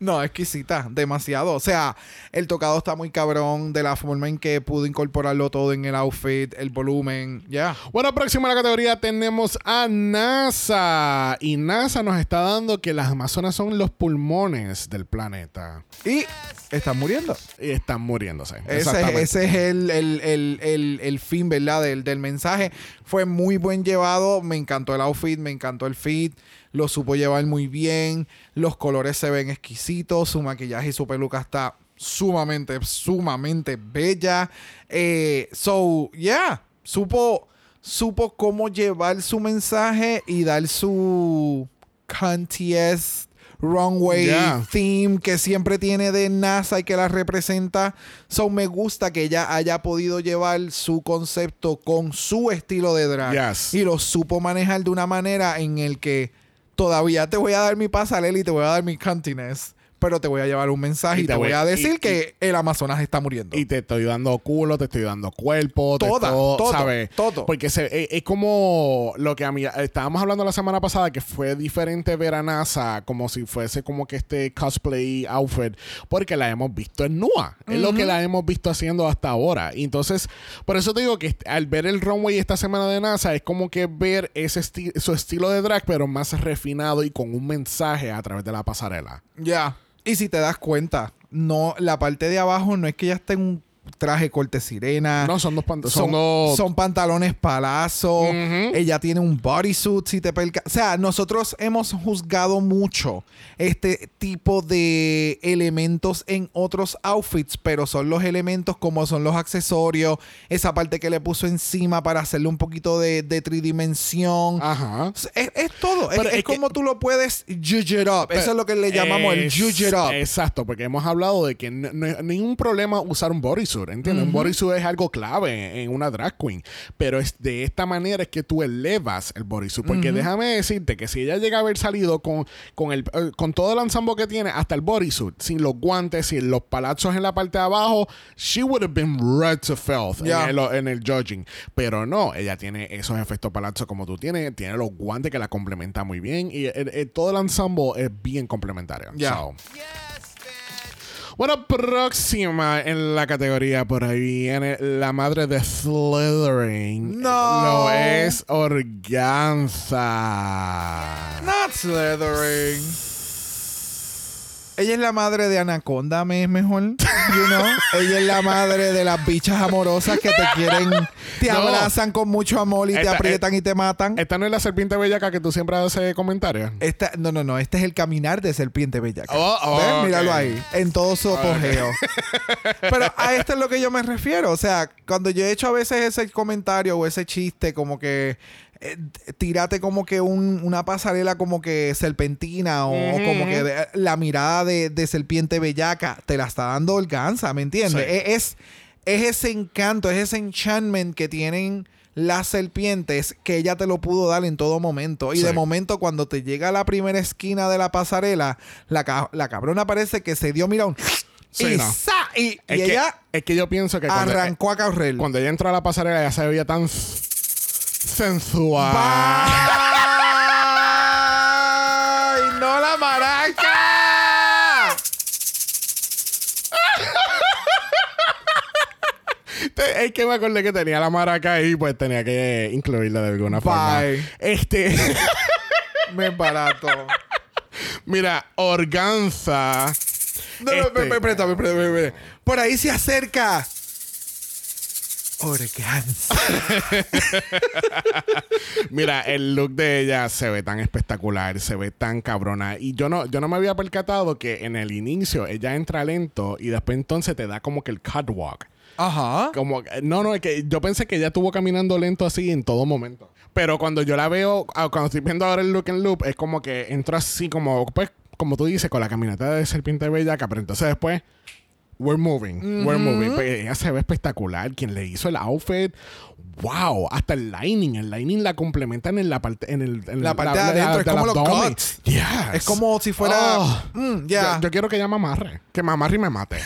No, exquisita, demasiado. O sea, el tocado está muy cabrón de la forma en que pudo incorporarlo todo en el outfit, el volumen, ya. Bueno, próximo a la categoría tenemos a NASA. Y NASA nos está dando que las Amazonas son los pulmones del planeta. Y están muriendo. Y están muriéndose. Ese, ese es el, el- el- el- el fin, ¿verdad? Del, del mensaje. Fue muy buen llevado. Me encantó el outfit, me encantó el fit. Lo supo llevar muy bien. Los colores se ven exquisitos. Su maquillaje y su peluca está sumamente, sumamente bella. Eh, so, yeah. Supo, supo cómo llevar su mensaje y dar su contest runway Yeah. theme que siempre tiene de NASA y que la representa. So me gusta que ella haya podido llevar su concepto con su estilo de drag Yes. y lo supo manejar de una manera en el que todavía te voy a dar mi pasarela y te voy a dar mi continess, pero te voy a llevar un mensaje Y y, te voy voy- a decir y- que el Amazonas está muriendo. Y te estoy dando culo, te estoy dando cuerpo, te Toda, todo, todo, ¿sabes? todo. Porque se- es, es como lo que a mí estábamos hablando la semana pasada que fue diferente ver a NASA como si fuese como que este cosplay outfit porque la hemos visto en Nua. Es lo que la hemos visto haciendo hasta ahora. Y entonces, por eso te digo que al ver el runway esta semana de NASA es como que ver ese esti- su estilo de drag pero más refinado y con un mensaje a través de la pasarela. Ya. Y si te das cuenta, no, la parte de abajo no es que ella esté en un traje corte sirena. No, son dos pant- son son, dos- son pantalones palazzo. Ujú. Ella tiene un bodysuit, si te perca- O sea, nosotros hemos juzgado mucho este tipo de elementos en otros outfits, pero son los elementos como son los accesorios, esa parte que le puso encima para hacerle un poquito de, de tridimensión. Ajá. Es, es todo. Es, que- como tú lo puedes judge it up. Eso es lo que le llamamos el judge it up. Exacto, porque hemos hablado de que no, no hay ningún problema usar un bodysuit. Bodysuit, ¿entiendes? Un bodysuit es algo clave en una drag queen, pero es de esta manera es que tú elevas el bodysuit, porque déjame decirte que si ella llega a haber salido con, con, el, eh, con todo el ensamble que tiene, hasta el bodysuit, sin los guantes, sin los palazos en la parte de abajo, she would have been red to filth Yeah. en, el, en el judging, pero no, ella tiene esos efectos palazos como tú tienes, tiene los guantes que la complementan muy bien y el- el- todo el ensamble es bien complementario. Yeah. So, bueno, próxima en la categoría por ahí viene la madre de Slytherin. No. Lo es Organza. Not Slithering. Ella es la madre de Anaconda, me es mejor. You know? Ella es la madre de las bichas amorosas que te quieren, te No. abrazan con mucho amor y te Esta- aprietan y te matan. Esta no es la serpiente bellaca que tú siempre haces comentarios. Esta, no, no, no. Este es el caminar de serpiente bellaca. Oh, oh. Míralo ahí. En todo su apogeo. Pero a esto es lo que yo me refiero. O sea, cuando yo he hecho a veces ese comentario o ese chiste, como que. Eh, tírate como que un- una pasarela como que serpentina o, o como que de- la mirada de, de serpiente bellaca te la está dando Organza, ¿me entiendes? Sí. E- Es, es ese encanto, es ese enchantment que tienen las serpientes que ella te lo pudo dar en todo momento. Y Sí. de momento, cuando te llega a la primera esquina de la pasarela, la, ca- la cabrona parece que se dio, mira, un... Sí, y, no. ¡za! y, y Es, que, ella es que yo pienso que cuando, arrancó a correr. cuando ella entró a la pasarela ya se veía tan sensual. ¡Ay, no la maraca! Es que me acordé que tenía la maraca ahí, pues tenía que incluirla de alguna forma. Bye. Este, Me barato. mira, Organza. No, no, Este- espera, espera, espera, espera. Por ahí se acerca. Organza. Mira, el look de ella se ve tan espectacular, se ve tan cabrona. Y yo no, yo no me había percatado que en el inicio ella entra lento y después entonces te da como que el catwalk. Ajá. Como, no, no, es que yo pensé que ella estuvo caminando lento así en todo momento. Pero cuando yo la veo, ah, cuando estoy viendo ahora el look en loop, es como que entró así como, pues, como tú dices, con la caminata de serpiente bellaca, pero entonces después, we're moving, we're moving. Pues ella se ve espectacular. Quien le hizo el outfit, wow, hasta el lining, el lining la complementan en la parte, en el, en La parte de adentro, es como los guts. Yes. Es como si fuera. Oh. Mm. Yo, yo quiero que ella me amarre, que me amarre y me mate.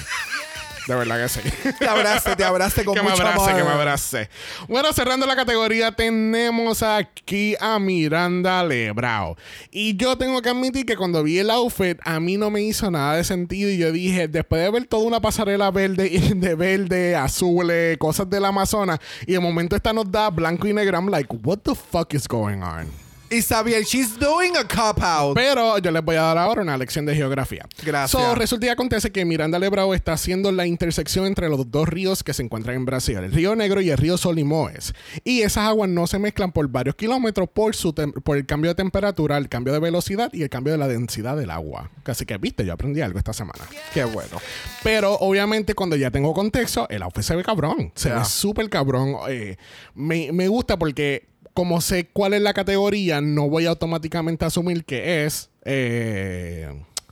De verdad que sí. Te abrace, te abrace con que me mucho abrace, amor. que me abrace. Bueno, cerrando la categoría, tenemos aquí a Miranda Lebrao. Y yo tengo que admitir que cuando vi el outfit, a mí no me hizo nada de sentido. Y yo dije, después de ver toda una pasarela verde, de verde, azul, cosas del Amazonas, y de momento esta nos da blanco y negro, I'm like, what the fuck is going on? Xavier, she's doing a cop out. Pero yo les voy a dar ahora una lección de geografía. Gracias. So, resulta y acontece que Miranda Lebrao está haciendo la intersección entre los dos ríos que se encuentran en Brasil, el río Negro y el río Solimoes. Y esas aguas no se mezclan por varios kilómetros por, su por el cambio de temperatura, el cambio de velocidad y el cambio de la densidad del agua. Así que, viste, yo aprendí algo esta semana. Qué bueno. Pero obviamente cuando ya tengo contexto, el outfit se ve cabrón. Se ve súper cabrón. Eh, me, me gusta porque como sé cuál es la categoría, no voy automáticamente a asumir que es eh,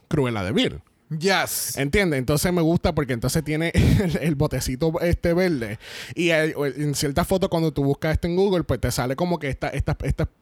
Cruella de Vil. Yes. ¿Entiendes? Entonces me gusta porque entonces tiene el, el botecito este verde. Y el- el- en ciertas fotos, cuando tú buscas esto en Google, pues te sale como que esta, estos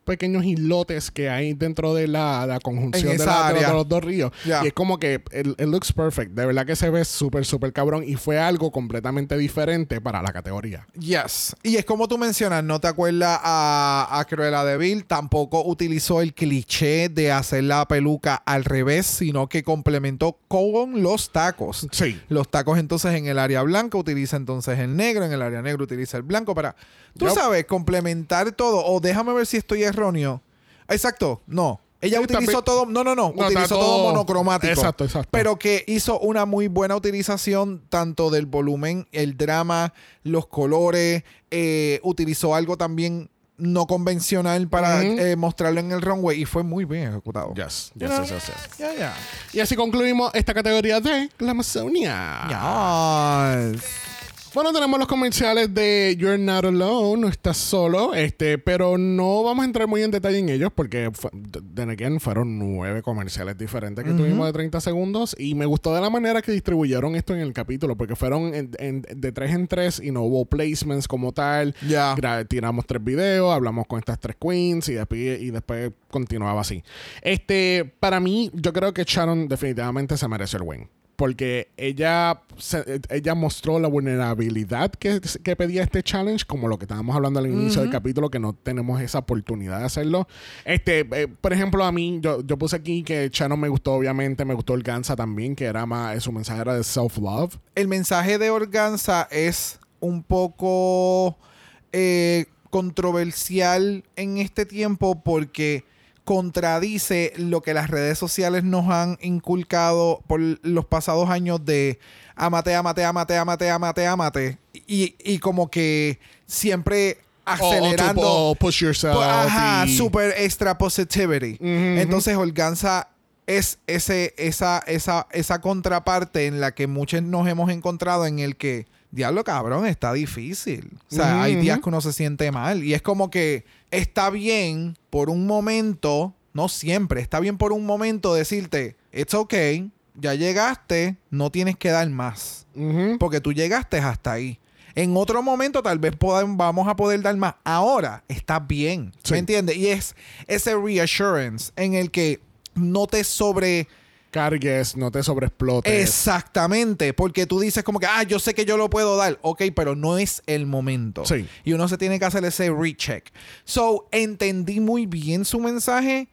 pequeños islotes que hay dentro de la, la conjunción de, esa la- de los- área. de los dos ríos. Y es como que it, it looks perfect. De verdad que se ve súper, súper cabrón. Y fue algo completamente diferente para la categoría. Yes. Y es como tú mencionas, no te acuerdas a, a Cruella de Vil, tampoco utilizó el cliché de hacer la peluca al revés, sino que complementó con los tacos. Sí. Los tacos entonces en el área blanca utiliza entonces el negro, en el área negro utiliza el blanco para, tú sabes, complementar todo. O déjame ver si estoy erróneo. Exacto, no. Ella Sí, utilizó también- todo, no, no, no, No, utilizó todo- monocromático. Exacto, exacto. Pero que hizo una muy buena utilización tanto del volumen, el drama, los colores, eh, utilizó algo también no convencional para eh, mostrarlo en el runway y fue muy bien ejecutado. Yes, yes, yes, yes, yes. Ya, ya. Y así concluimos esta categoría de la Amazonia. Yes. Bueno, tenemos los comerciales de You're Not Alone, no estás solo, este, pero no vamos a entrar muy en detalle en ellos porque, de again, fueron nueve comerciales diferentes que tuvimos de 30 segundos y me gustó de la manera que distribuyeron esto en el capítulo porque fueron en- en- de tres en tres y no hubo placements como tal. Ya. Gra- tiramos tres videos, hablamos con estas tres queens y después, y después continuaba así. Este, para mí, yo creo que Sharon definitivamente se merece el win. Porque ella, se- ella mostró la vulnerabilidad que, que pedía este challenge, como lo que estábamos hablando al inicio del capítulo, que no tenemos esa oportunidad de hacerlo. Este, eh, por ejemplo, a mí, yo, yo puse aquí que Sharon me gustó, obviamente, me gustó el Gansa también, que era más, su mensaje era de self-love. El mensaje de Organza es un poco eh, controversial en este tiempo porque contradice lo que las redes sociales nos han inculcado por los pasados años de amate, amate, amate, amate, amate, amate. Y, y como que siempre O- o tú- acelerando. O, push yourself. Pues, ajá, y- super extra positivity. Entonces, Organza es ese, esa, esa, esa contraparte en la que muchos nos hemos encontrado en el que, diablo cabrón, está difícil. O sea, hay días que uno se siente mal. Y es como que está bien por un momento, no siempre, está bien por un momento decirte, it's okay, ya llegaste, no tienes que dar más. Porque tú llegaste hasta ahí. En otro momento tal vez podam- vamos a poder dar más. Ahora está bien. Sí. ¿Me entiendes? Y es ese reassurance en el que no te sobre... cargues, no te sobreexplotes. Exactamente. Porque tú dices como que, ah, yo sé que yo lo puedo dar. Ok, pero no es el momento. Sí. Y uno se tiene que hacer ese recheck. So, entendí muy bien su mensaje.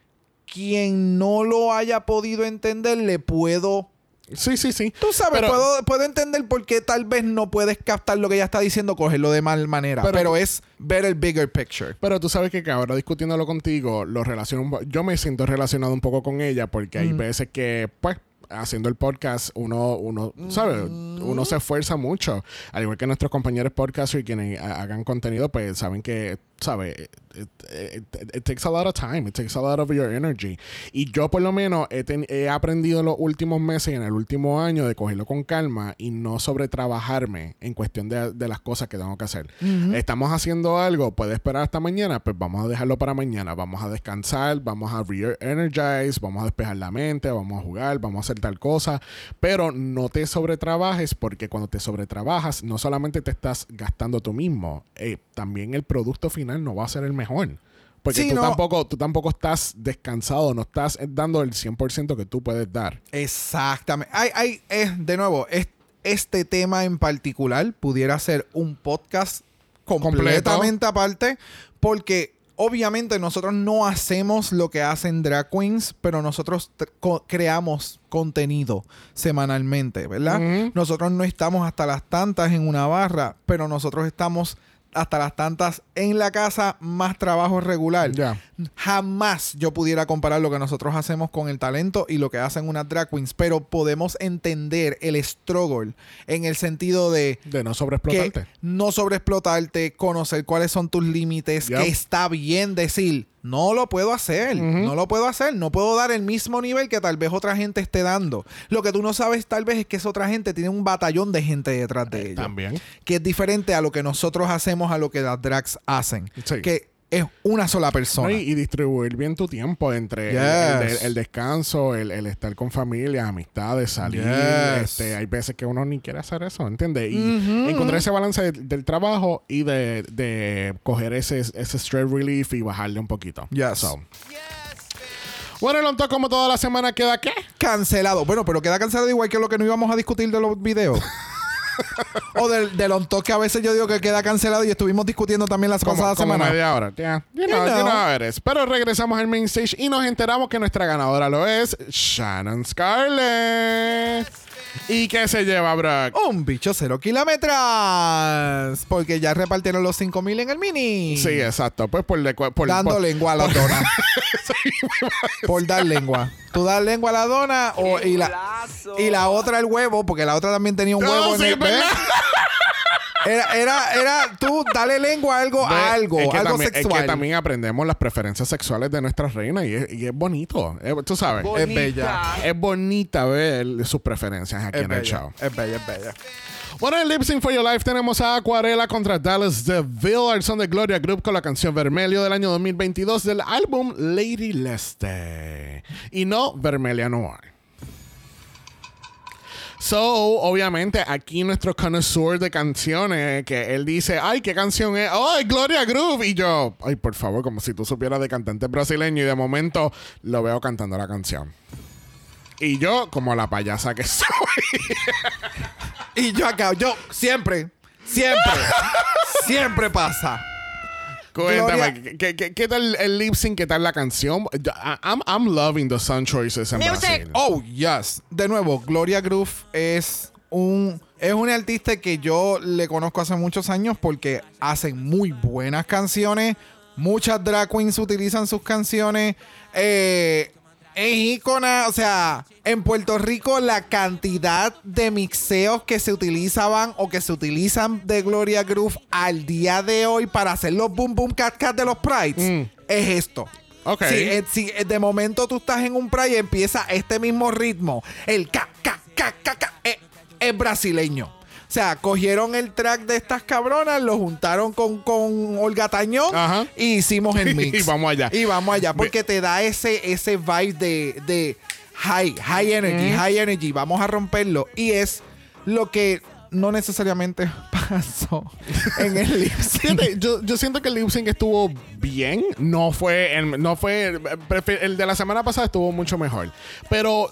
Quien no lo haya podido entender, le puedo Sí, sí, sí. Tú sabes, Pero- puedo, puedo entender por qué tal vez no puedes captar lo que ella está diciendo, cogerlo de mal manera. Pero- Pero, es ver el bigger picture. Pero tú sabes que, que ahora discutiéndolo contigo, lo relaciono yo me siento relacionado un poco con ella porque hay veces que, pues, haciendo el podcast, uno, uno, ¿sabes? Uno se esfuerza mucho. Al igual que nuestros compañeros podcasters y quienes ha- hagan contenido, pues saben que, ¿sabes? It, it- it- it takes a lot of time. It takes a lot of your energy. Y yo, por lo menos, he, ten- he aprendido en los últimos meses y en el último año de cogerlo con calma y no sobretrabajarme en cuestión de, de las cosas que tengo que hacer. Estamos haciendo algo, puede esperar hasta mañana, pues vamos a dejarlo para mañana. Vamos a descansar, vamos a re-energize, vamos a despejar la mente, vamos a jugar, vamos a hacer tal cosa. Pero no te sobretrabajes porque cuando te sobretrabajas, no solamente te estás gastando tú mismo, eh, también el producto final no va a ser el mejor. Porque Sí, tú, no. tampoco, tú tampoco estás descansado, no estás dando el 100% que tú puedes dar. Exactamente. Es, de nuevo, es- este tema en particular pudiera ser un podcast completamente aparte, porque obviamente nosotros no hacemos lo que hacen drag queens, pero nosotros co- creamos contenido semanalmente, ¿verdad? Nosotros no estamos hasta las tantas en una barra, pero nosotros estamos hasta las tantas en la casa más trabajo regular. Jamás yo pudiera comparar lo que nosotros hacemos con el talento y lo que hacen unas drag queens, pero podemos entender el struggle en el sentido de De no sobreexplotarte. no sobreexplotarte, conocer cuáles son tus límites, que está bien decir, no lo puedo hacer, no lo puedo hacer, no puedo dar el mismo nivel que tal vez otra gente esté dando. Lo que tú no sabes tal vez es que esa otra gente tiene un batallón de gente detrás de ellos También. que es diferente a lo que nosotros hacemos, a lo que las drags hacen. Sí. Que es una sola persona. No, y, y distribuir bien tu tiempo entre el- el, Yes. el descanso, el, el estar con familia, amistades, salir. Yes. Este, hay veces que uno ni quiere hacer eso, ¿entiendes? Y encontrar ese balance de- del trabajo y de, de coger ese, ese stress relief y bajarle un poquito. Yes. So. Bueno, el on top como toda la semana queda qué? Cancelado. Bueno, pero queda cancelado igual que lo que no íbamos a discutir de los videos. o del, del on que a veces yo digo que queda cancelado y estuvimos discutiendo también la Como, pasada como semana. media hora. Yeah. You You know, you know. Pero regresamos al main stage y nos enteramos que nuestra ganadora lo es Shannon Scarlett. ¿Y qué se lleva, Brock? Un bicho cero kilómetros. Porque ya repartieron los 5000 en el mini. Sí, exacto. Pues por, por Dando por- lengua a la dona. por dar lengua. Tú das lengua a la dona o, y, la, y la otra el huevo, porque la otra también tenía un No, huevo sí, en el es verdad. Era, era, era tú, dale lengua a algo, a algo, es que algo también, sexual. Es que también aprendemos las preferencias sexuales de nuestras reinas y es, y es bonito. Eh, tú sabes. Bonita. Es bella. Es bonita ver sus preferencias aquí Es en el bella, show. es bella, es bella. Bueno, en Lip Sync for Your Life tenemos a Acuarela contra Dallas DeVille, al son de Gloria Group con la canción Vermelio del año 2022 del álbum Lady Leste. Y no Vermelia Noir. So, obviamente, aquí nuestro connoisseur de canciones, que él dice, ay, ¿qué canción es? ¡Ay, Gloria Groove! Y yo, ay, por favor, como si tú supieras de cantante brasileño y de momento lo veo cantando la canción. Y yo, como la payasa que soy. Y yo acá, yo siempre, siempre, siempre pasa. Cuéntame, ¿qué, qué, qué tal el lip sync? ¿Qué tal la canción? I'm, I'm loving the song choices en Music. Brasil. Oh, yes. De nuevo, Gloria Groove es un es una artista que yo le conozco hace muchos años porque hacen muy buenas canciones. Muchas drag queens utilizan sus canciones. Eh, es ícona, o sea, en Puerto Rico la cantidad de mixeos que se utilizaban o que se utilizan de Gloria Groove al día de hoy para hacer los boom boom cat cat de los prides Mm. es esto. Ok. Sí, eh, si eh, de momento tú estás en un pride y empieza este mismo ritmo, el ca, ca, ca, ca, ca, eh, es brasileño. O sea, cogieron el track de estas cabronas, lo juntaron con, con Olga Tañón Ajá. y hicimos el mix. Y vamos allá. Y vamos allá, porque te da ese, ese vibe de, de high, high energy, high energy. Vamos a romperlo. Y es lo que no necesariamente pasó en el lip sync. Fíjate, yo, yo siento que el lip sync estuvo bien. No fue, el, no fue el de la semana pasada estuvo mucho mejor. Pero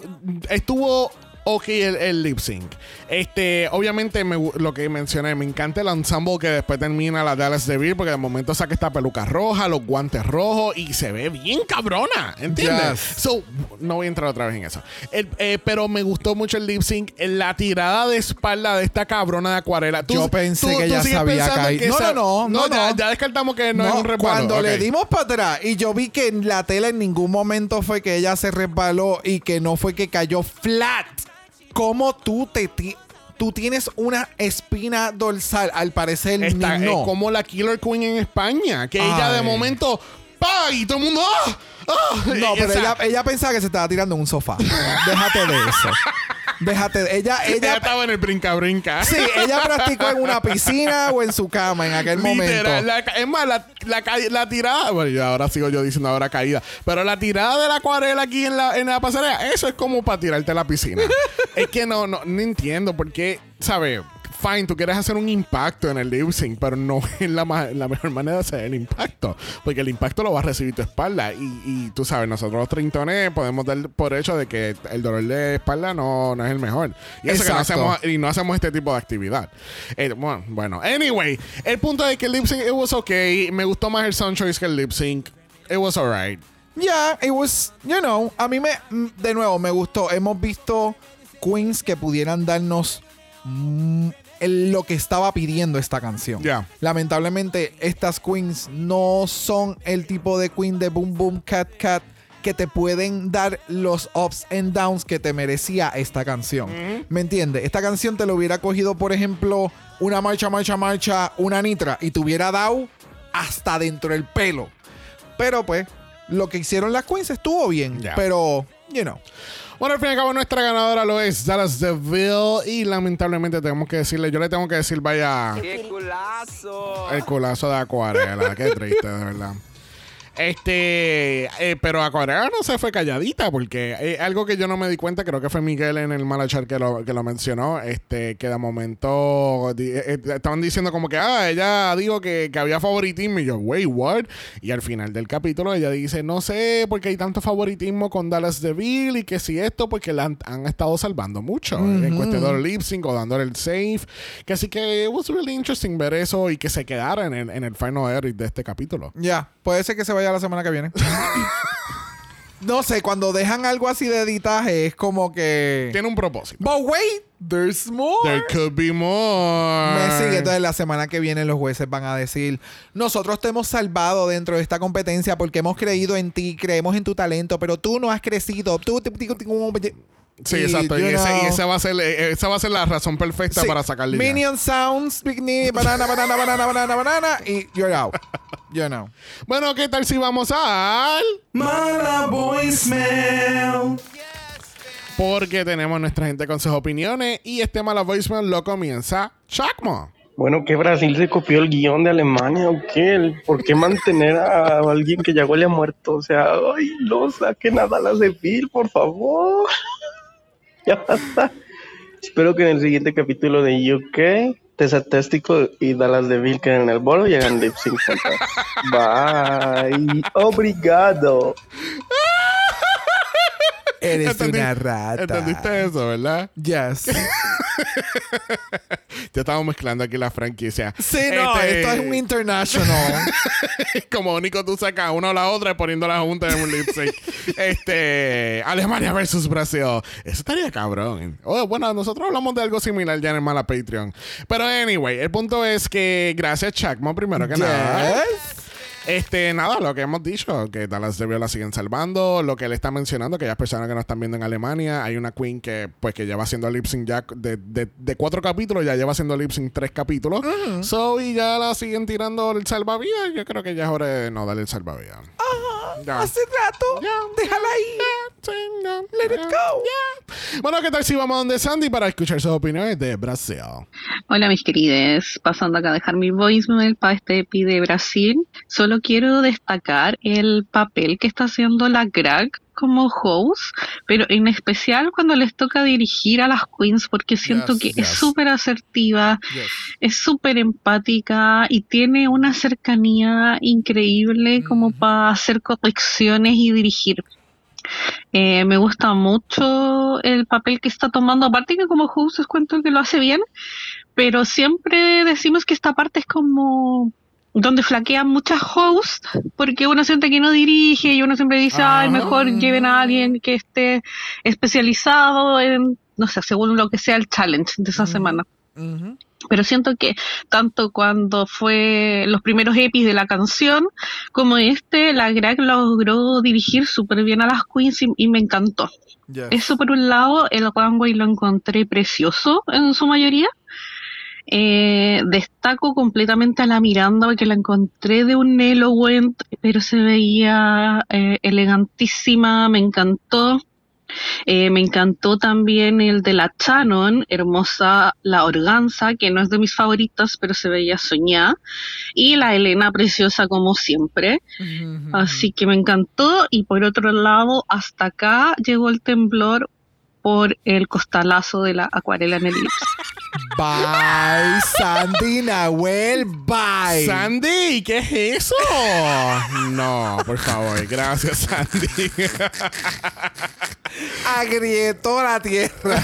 estuvo ok el, el lip sync. Este, obviamente me lo que mencioné, me encanta el ensemble que después termina la Dallas DeVille porque de momento saca esta peluca roja, los guantes rojos y se ve bien cabrona, ¿entiendes? Yes. So, no voy a entrar otra vez en eso. El- eh, pero me gustó mucho el lip sync, la tirada de espalda de esta cabrona de acuarela. Tú- Yo pensé tú- que ya sabía caer. que No, esa- no, no, ya, no. ya descartamos que no, es No, un resbalo. cuando le dimos para atrás y yo vi que en la tela en ningún momento fue que ella se resbaló y que no fue que cayó flat. ¿Cómo tú te ti- tú tienes una espina dorsal? Al parecer Esta no. es como la Killer Queen en España, que ella de momento ¡pa! y todo el mundo ¡ah! ¡ah! No, pero ella, ella pensaba que se estaba tirando en un sofá. Déjate de eso. Déjate ella. ella Ella, estaba en el brinca-brinca. sí, ella practicó en una piscina o en su cama en aquel Literal, momento. la es más, la, la, tirada, bueno, ahora sigo yo diciendo ahora caída, pero la tirada de la acuarela aquí en la, en la pasarela, eso es como para tirarte a la piscina. es que no, no, no entiendo por qué, ¿sabes? Fine, tú quieres hacer un impacto en el lip sync, pero no es la, mejor manera de hacer el impacto. Porque el impacto lo va a recibir tu espalda. Y, y tú sabes, nosotros los trintones podemos dar por hecho de que el dolor de espalda no, no es el mejor. Y eso que no hacemos y no hacemos este tipo de actividad. Eh, bueno, bueno, anyway, el punto es que el lip sync, it was okay. Me gustó más el sound choice que el lip sync. It was alright. Yeah, it was, you know, a mí me, mm, de nuevo, me gustó. Hemos visto queens que pudieran darnos lo que estaba pidiendo esta canción. Yeah. Lamentablemente, estas queens no son el tipo de queen de Boom Boom Cat Cat que te pueden dar los ups and downs que te merecía esta canción. ¿Me entiendes? Esta canción te lo hubiera cogido, por ejemplo, una marcha, marcha, marcha, una nitra y te hubiera dado hasta dentro del pelo. Pero pues, lo que hicieron las queens estuvo bien. Pero, you know. Bueno, al fin y al cabo, nuestra ganadora lo es Dallas DeVille. Y lamentablemente tenemos que decirle, yo le tengo que decir, vaya, ¡Qué culazo! el culazo de Acuarela. Qué triste, de verdad. Este, eh, pero Acuarela no se fue calladita porque eh, algo que yo no me di cuenta, creo que fue Miguel en el Malachar que lo, que lo mencionó, este, que de momento di- eh, eh, estaban diciendo como que, ah, ella dijo que, que había favoritismo y yo, wait, what? Y al final del capítulo ella dice, no sé por qué hay tanto favoritismo con Dallas DeVille y que si esto, porque la han, han estado salvando mucho eh, en cuestión del lip sync o dándole el safe. Que así que it was really interesting ver eso y que se quedara en el, en el final edit de este capítulo. Ya, puede ser que se vaya la semana que viene. no sé, cuando dejan algo así de editaje es como que... Tiene un propósito. But wait, there's more. There could be more. Me sigue. Entonces, la semana que viene los jueces van a decir: Nosotros te hemos salvado dentro de esta competencia porque hemos creído en ti, creemos en tu talento, pero tú no has crecido. Tú, Sí, Y, exacto. Y, ese- esa, va a ser, eh, esa va a ser la razón perfecta sí, para sacarle ya. Minion sounds, picnic, banana, banana, banana, banana, banana, y you're out. You know. Bueno, ¿qué tal si vamos al...? Mala voicemail. Porque tenemos nuestra gente con sus opiniones y este mala voicemail lo comienza Chacmo. Bueno, que Brasil se copió el guion de Alemania o qué? ¿Por qué mantener a alguien que ya huele a muerto? O sea, ay, no saquen a Dallas de Bill, por favor. ya basta. Espero que en el siguiente capítulo de UK, Tesatéstico y Dallas de Bill queden en el bolo y hagan lip sync. Bye. Obrigado. Eres Entendí- una rata. ¿Entendiste eso, verdad? Yes. Ya estamos mezclando aquí la franquicia. Sí, no, Este, esto es un international. Como único tú sacas una o la otra y poniéndola juntas en un lip sync. este, Alemania versus Brasil. Eso estaría cabrón. Oh, bueno, nosotros hablamos de algo similar ya en el Mala Patreon. Pero anyway, el punto es que gracias Chacmo primero que nada. Este, nada, lo que hemos dicho, que Dallas de la siguen salvando, lo que él está mencionando, que ya personas que no están viendo en Alemania, hay una queen que pues que lleva haciendo lip sync ya de, de, de cuatro capítulos, ya lleva haciendo lip sync tres capítulos. So, y ya la siguen tirando el salvavidas, yo creo que ya es hora de no darle el salvavidas. Ya. Hace rato. Déjala ahí. Let it go. Bueno, ¿qué tal si vamos a donde Sandy para escuchar sus opiniones de Brasil? Hola mis querides, pasando acá a dejar mi voicemail para este EPI de Brasil. Solo quiero destacar el papel que está haciendo la Greg como host, pero en especial cuando les toca dirigir a las queens porque siento Yes, que yes. es súper asertiva, es súper empática y tiene una cercanía increíble como para hacer correcciones y dirigir. Eh, me gusta mucho el papel que está tomando, aparte que como host les cuento que lo hace bien, pero siempre decimos que esta parte es como donde flaquean muchas hosts, porque uno siente que no dirige y uno siempre dice, ay, mejor lleven a alguien que esté especializado en, no sé, según lo que sea el challenge de esa semana Ujú. pero siento que tanto cuando fue los primeros epis de la canción como este, la Greg logró dirigir súper bien a las queens y, y me encantó. Eso por un lado, el runway lo encontré precioso en su mayoría. Eh, destaco completamente a la Miranda porque la encontré de un Eloquent, pero se veía eh, elegantísima, me encantó. Eh, me encantó también el de la Shannon, hermosa la organza, que no es de mis favoritas, pero se veía soñada. Y la Elena, preciosa como siempre. Así que me encantó. Y por otro lado, hasta acá llegó el temblor por el costalazo de la acuarela en el lips. Bye, Sandy Nahuel. Bye. Sandy, ¿qué es eso? No, por favor, gracias Sandy. Agrietó la tierra.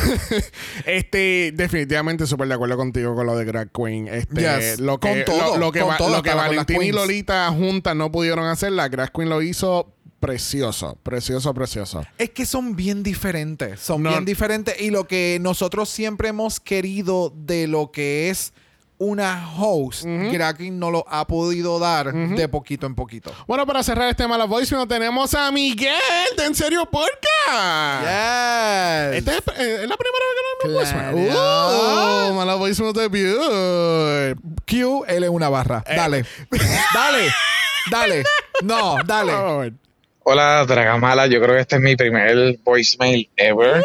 Este, definitivamente súper de acuerdo contigo con lo de Drag Queen. Este, Yes, lo que, con todo, lo, lo que, con todo, lo que Valentín y. Lolita juntas no pudieron hacer, la Drag Queen lo hizo precioso, precioso, precioso. Es que son bien diferentes. Son No. bien diferentes. Y lo que nosotros siempre hemos querido de lo que es una host, Kraken no lo ha podido dar de poquito en poquito. Bueno, para cerrar este mala voice, tenemos a Miguel de En Serio Porca. Yes. Esta es, eh, es la primera vez que nos Claro. voicemail. Uh, mala voicemail debut. Q, él es una barra. Eh. Dale. dale. Dale. No, dale. Hola, Dragamala. Yo creo que este es mi primer voicemail ever.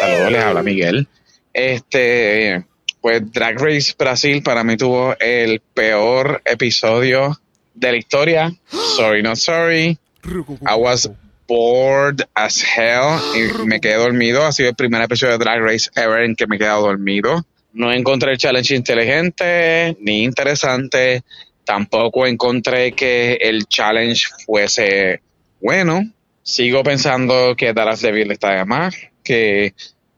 Saludos, les habla Miguel. Este, pues Drag Race Brasil para mí tuvo el peor episodio de la historia. Sorry, not sorry. I was bored as hell y me quedé dormido. Ha sido el primer episodio de Drag Race ever en que me he quedado dormido. No encontré el challenge inteligente ni interesante. Tampoco encontré que el challenge fuese bueno. Sigo pensando que Dallas Devil está de más, que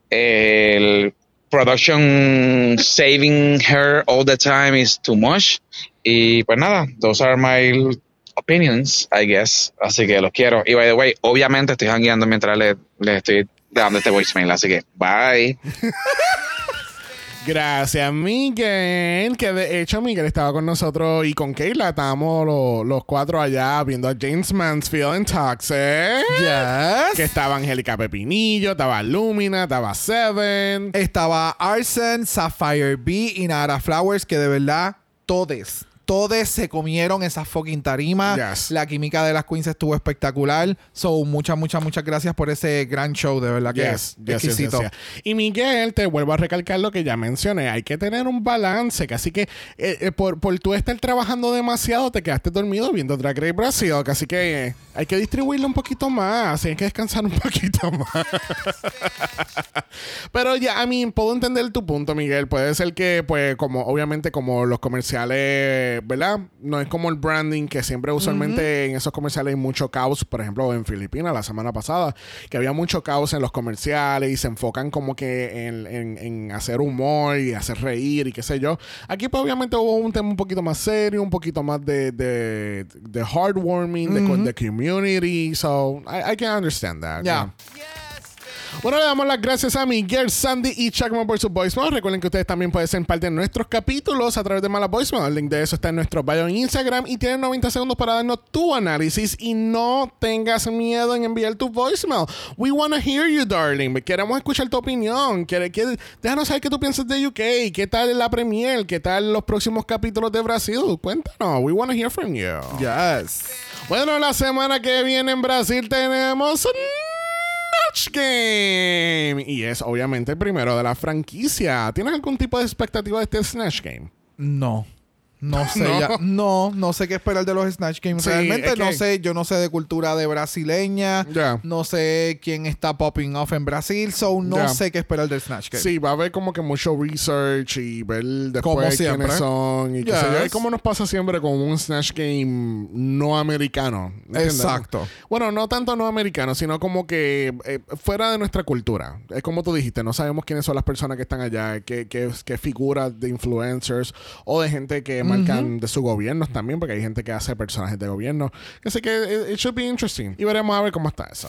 el production saving her all the time is too much. Y pues nada, those are my opinions, I guess. Así que los quiero. Y by the way, obviamente estoy jangueando mientras les estoy dando este voicemail, así que bye. Gracias, Miguel. Que de hecho, Miguel estaba con nosotros y con Kayla. Estábamos lo- los cuatro allá viendo a James Mansfield en Toxic. Yes. Que estaba Angélica Pepinillo, estaba Lumina, estaba Seven. Estaba Arsen, Sapphire B y Nara Flowers, que de verdad, todes, todes se comieron esa fucking tarima. Yes. La química de las queens estuvo espectacular. So, muchas, muchas, muchas gracias por ese gran show, de verdad que Yes, es exquisito. yes. Y Miguel, te vuelvo a recalcar lo que ya mencioné. Hay que tener un balance. que Así que eh, eh, por, por tú estar trabajando demasiado, te quedaste dormido viendo Drag Race Brasil. que Así que eh, hay que distribuirlo un poquito más. Hay que descansar un poquito más. Pero ya, a mí puedo entender tu punto, Miguel. Puede ser que, pues, como obviamente, como los comerciales, ¿verdad? No es como el branding que siempre usualmente en esos comerciales hay mucho caos. Por ejemplo, en Filipinas la semana pasada, que había mucho caos en los comerciales y se enfocan como que en, en- en hacer humor y hacer reír y qué sé yo. Aquí, pues, obviamente hubo un tema un poquito más serio, un poquito más de, de, de heartwarming, de, de community. So, I, I can understand that. Ya. Bueno, le damos las gracias a Miguel, Sandy y Chuckman por su voicemail. Recuerden que ustedes también pueden ser parte de nuestros capítulos a través de Mala Voicemail. El link de eso está en nuestro bio en Instagram y tienen 90 segundos para darnos tu análisis y no tengas miedo en enviar tu voicemail. We want to hear you, darling. Queremos escuchar tu opinión. Quiere- déjanos saber qué tú piensas de UK, qué tal la premier, qué tal los próximos capítulos de Brasil. Cuéntanos. We want to hear from you. Yes. Bueno, la semana que viene en Brasil tenemos Snatch Game. Y es obviamente el primero de la franquicia. ¿Tienes algún tipo de expectativa de este Snatch Game? No. No sé, No. ya- no, no sé qué esperar de los Snatch Games. Sí, Realmente es no sé, yo no sé de cultura de brasileña, no sé quién está popping off en Brasil, so no sé qué esperar del Snatch Game. Sí, va a haber como que mucho research y ver después quiénes son y qué sé yo. Yes. Como nos pasa siempre con un Snatch Game no americano. ¿entiendes? Exacto. Bueno, no tanto no americano, sino como que eh, fuera de nuestra cultura. Es como tú dijiste, no sabemos quiénes son las personas que están allá, qué, qué, qué figuras de influencers o de gente que marcan de sus gobiernos también, porque hay gente que hace personajes de gobierno. Así que it, it should be interesting. Y veremos a ver cómo está eso.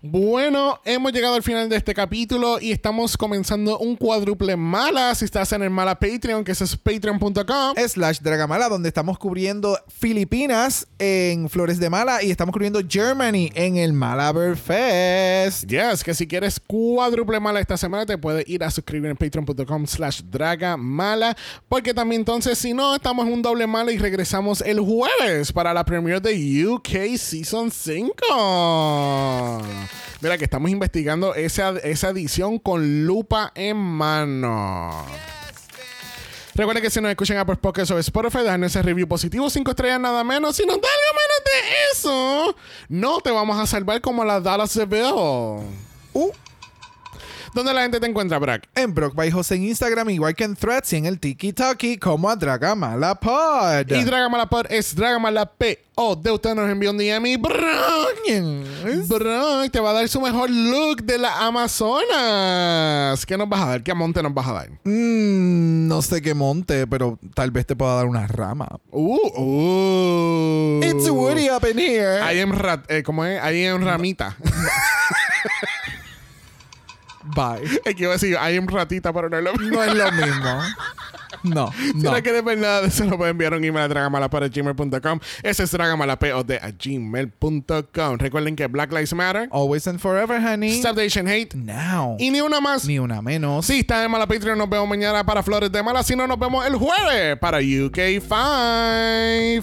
Bueno, hemos llegado al final de este capítulo y estamos comenzando un cuádruple mala. Si estás en el mala Patreon, que es patreon.com. slash Dragamala, donde estamos cubriendo Filipinas en Flores de Mala y estamos cubriendo Germany en el Malabar Fest. Yes, que si quieres cuádruple mala esta semana, te puedes ir a suscribir en patreon.com slash dragamala. Porque también entonces, si no, estamos en un doble mala y regresamos el jueves para la premiere de UK Season 5. Mira que estamos investigando esa, esa edición con lupa en mano. Recuerden que si nos escuchan a Apple Podcast o Spotify, dejan ese review positivo, 5 estrellas nada menos. Si nos da algo menos de eso, no te vamos a salvar como las Dallas de Bill. Uh, ¿Dónde la gente te encuentra, Brack? en Brock by Jose en Instagram, igual que en Threads y en el Tiki Talkie como a Dragamala Pod. Y Dragamalapod es Dragamalap o de usted nos envió un DM y Brock, Brock te va a dar su mejor look de la Amazonas. ¿Qué nos vas a dar? ¿Qué monte nos vas a dar? Mm, no sé qué monte, pero tal vez te pueda dar una rama. Uh, uh. It's Woody up in here. I am rat, eh, ¿cómo es? I am ramita. Bye. es que iba a decir I am ratita, pero no es lo mismo. No es lo mismo. No, Si no. no quieres ver nada de eso, lo pueden enviar un email a dragamalapod.gmail.com. Ese es dragamalapod a gmail.com. Recuerden que Black Lives Matter, Always and forever, honey. Stop the Asian Hate Now. y ni una más. Ni una menos. Si estás en Mala Patreon, nos vemos mañana para Flores de Mala. Si no, nos vemos el jueves para UK 5. Bye.